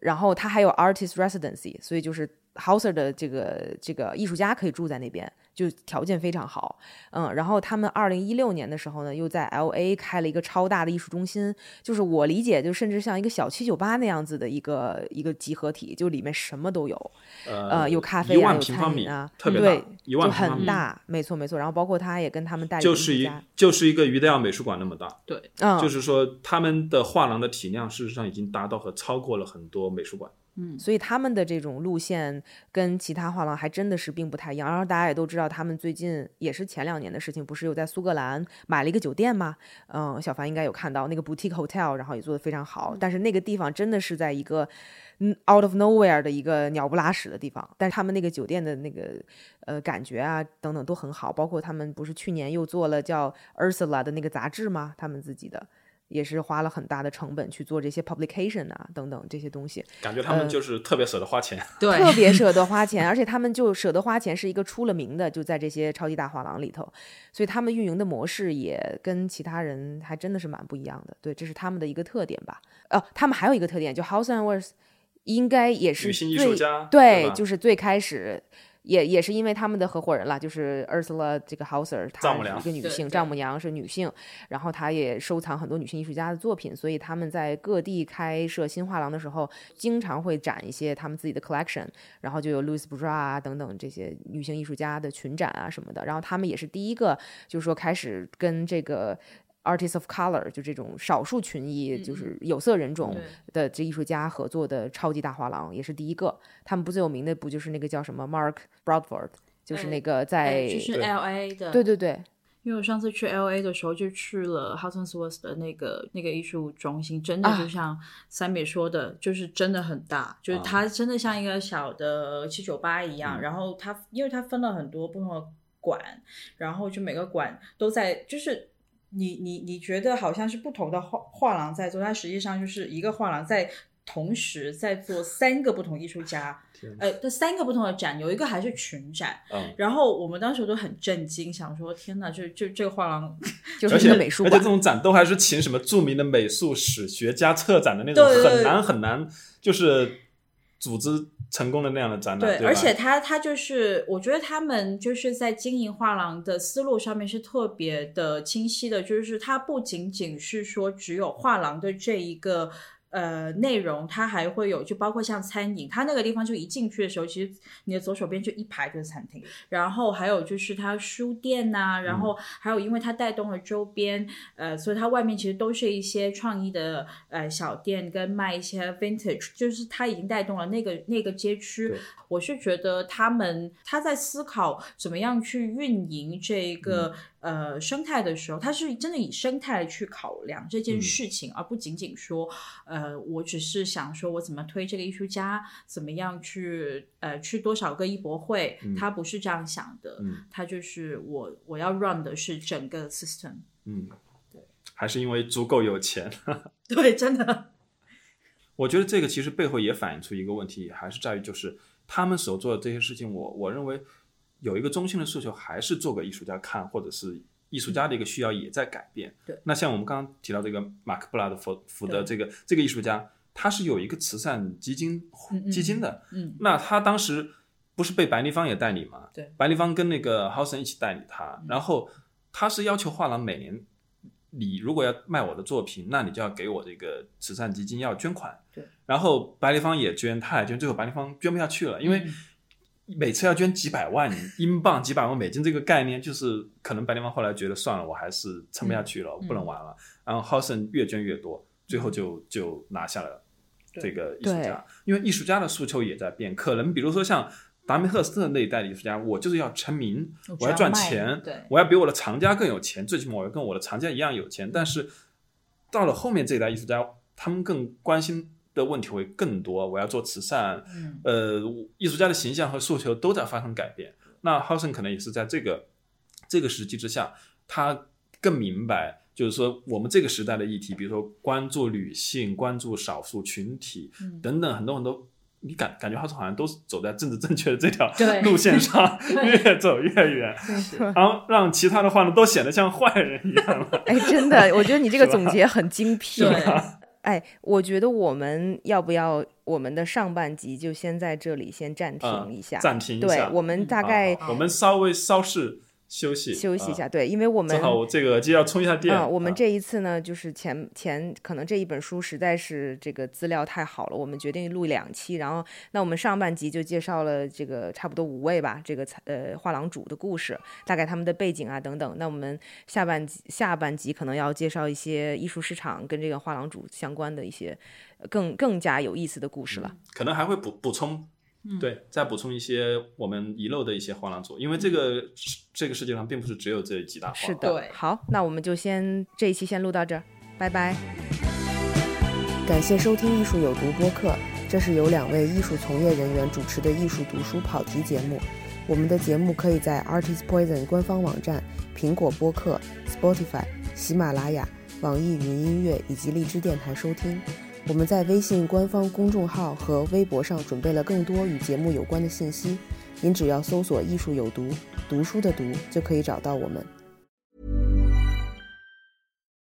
S1: 然后它还有 artist residency，所以就是 Hauser 的这个这个艺术家可以住在那边。就条件非常好，嗯，然后他们二零一六年的时候呢，又在 L A 开了一个超大的艺术中心，就是我理解，就甚至像一个小七九八那样子的一个一个集合体，就里面什么都有，呃，有咖啡啊，有餐饮啊，特别对，就很大，没错没错。然后包括他也跟他们代理
S2: 就是一就是一个余德耀美术馆那么大，
S3: 对，
S1: 嗯，
S2: 就是说他们的画廊的体量事实上已经达到和超过了很多美术馆。
S1: 嗯，所以他们的这种路线跟其他画廊还真的是并不太一样。然后大家也都知道，他们最近也是前两年的事情，不是有在苏格兰买了一个酒店吗？嗯，小凡应该有看到那个 boutique hotel，然后也做得非常好。但是那个地方真的是在一个嗯 out of nowhere 的一个鸟不拉屎的地方，但是他们那个酒店的那个呃感觉啊等等都很好。包括他们不是去年又做了叫 Ursula 的那个杂志吗？他们自己的。也是花了很大的成本去做这些 publication 啊等等这些东西，
S2: 感觉他们就是特别舍得花钱，(laughs)
S3: 对，
S1: 特别舍得花 (laughs) 钱，而且他们就舍得花钱是一个出了名的，就在这些超级大画廊里头，所以他们运营的模式也跟其他人还真的是蛮不一样的。对，这是他们的一个特点吧。哦，他们还有一个特点，就 House and Words 应该也是最对，就是最开始。也也是因为他们的合伙人了，就是 Ursula 这个 Hauser，她是一个女性，丈母娘是女性，然后她也收藏很多女性艺术家的作品，所以他们在各地开设新画廊的时候，经常会展一些他们自己的 collection，然后就有 Louis Bourgeois 啊等等这些女性艺术家的群展啊什么的，然后他们也是第一个，就是说开始跟这个。Artists of color 就这种少数群裔，就是有色人种的这艺术家合作的超级大画廊，也是第一个。他们不最有名的不就是那个叫什么 Mark Bradford，就是那个在
S3: 就是 L A 的。
S1: 对对对，
S3: 因为我上次去 L A 的时候就去了 Hudson Swords 的那个那个艺术中心，真的就像三美说的，就是真的很大，就是它真的像一个小的七九八一样。然后它因为它分了很多不同的馆，然后就每个馆都在就是。你你你觉得好像是不同的画画廊在做，但实际上就是一个画廊在同时在做三个不同艺术家，(laughs) 呃，这三个不同的展，有一个还是群展。嗯，然后我们当时都很震惊，想说天哪，就就这个画廊 (laughs)
S1: 就是一个美术馆，
S2: 而且这种展都还是请什么著名的美术史学家策展的那种，很难很难，就是组织。成功的那样的展览，
S3: 对，而且他他就是，我觉得他们就是在经营画廊的思路上面是特别的清晰的，就是他不仅仅是说只有画廊的这一个。呃，内容它还会有，就包括像餐饮，它那个地方就一进去的时候，其实你的左手边就一排就是餐厅，然后还有就是它书店呐，然后还有因为它带动了周边，呃，所以它外面其实都是一些创意的呃小店跟卖一些 vintage，就是它已经带动了那个那个街区。我是觉得他们他在思考怎么样去运营这个。呃，生态的时候，它是真的以生态去考量这件事情，而不仅仅说，呃，我只是想说我怎么推这个艺术家，怎么样去，呃，去多少个艺博会，他不是这样想的，他就是我我要 run 的是整个 system。
S2: 嗯，对，还是因为足够有钱。(laughs)
S3: 对，真的。(laughs)
S2: 我觉得这个其实背后也反映出一个问题，还是在于就是他们所做的这些事情，我我认为。有一个中心的诉求，还是做给艺术家看，或者是艺术家的一个需要也在改变。
S3: 对，
S2: 那像我们刚刚提到这个马克布拉德福福的这个这个艺术家，他是有一个慈善基金基金的。
S3: 嗯，
S2: 那他当时不是被白立方也代理吗？
S3: 对，
S2: 白立方跟那个 h o u s e n 一起代理他，然后他是要求画廊每年，你如果要卖我的作品，那你就要给我这个慈善基金要捐款。
S3: 对，
S2: 然后白立方也捐，他也捐，最后白立方捐不下去了，因为。每次要捐几百万英镑、几百万美金，这个概念就是可能白立方后来觉得算了，我还是撑不下去了，我不能玩了。然后 h o s e n 越捐越多，最后就就拿下了这个艺术家。因为艺术家的诉求也在变，可能比如说像达米赫斯特那一代的艺术家，我就是要成名，我要赚钱，我要比我的藏家更有钱，最起码我要跟我的藏家一样有钱。但是到了后面这一代艺术家，他们更关心。的问题会更多。我要做慈善，呃，艺术家的形象和诉求都在发生改变。那 h o s e n 可能也是在这个这个时机之下，他更明白，就是说我们这个时代的议题，比如说关注女性、关注少数群体等等，很多很多，你感感觉他是好像都是走在政治正确的这条路线上，(laughs) 越走越远，然后让其他的话呢都显得像坏人一样了。
S1: 哎，真的，我觉得你这个总结很精辟。(laughs) 哎，我觉得我们要不要我们的上半集就先在这里先暂停一下？
S2: 暂停一
S1: 下。对，我们大概
S2: 我们稍微稍事休息
S1: 休息一下。
S2: 啊
S1: 对，因为我们
S2: 正好我这个就要充一下电。
S1: 啊，我们
S2: 啊
S1: 这一次呢，就是前前可能这一本书实在是这个资料太好了，我们决定录两期。然后，那我们上半集就介绍了这个差不多五位吧，这个才呃画廊主的故事，大概他们的背景啊等等。那我们下半集下半集可能要介绍一些艺术市场跟这个画廊主相关的一些呃更更加有意思的故事了。
S2: 可能还会补补充，对，再补充一些我们遗漏的一些画廊组，因为这个这个世界上并不是只有这几大画廊。
S1: 是的
S3: 对，
S1: 好，那我们就先这一期先录到这儿，拜拜。
S4: 感谢收听《艺术有毒》播客，这是由两位艺术从业人员主持的艺术读书跑题节目。我们的节目可以在 Artist Poison 官方网站、苹果播客、Spotify、喜马拉雅、网易云音乐以及荔枝电台收听。我们在微信官方公众号和微博上准备了更多与节目有关的信息，您只要搜索“艺术有毒”，读书的读就可以找到我们。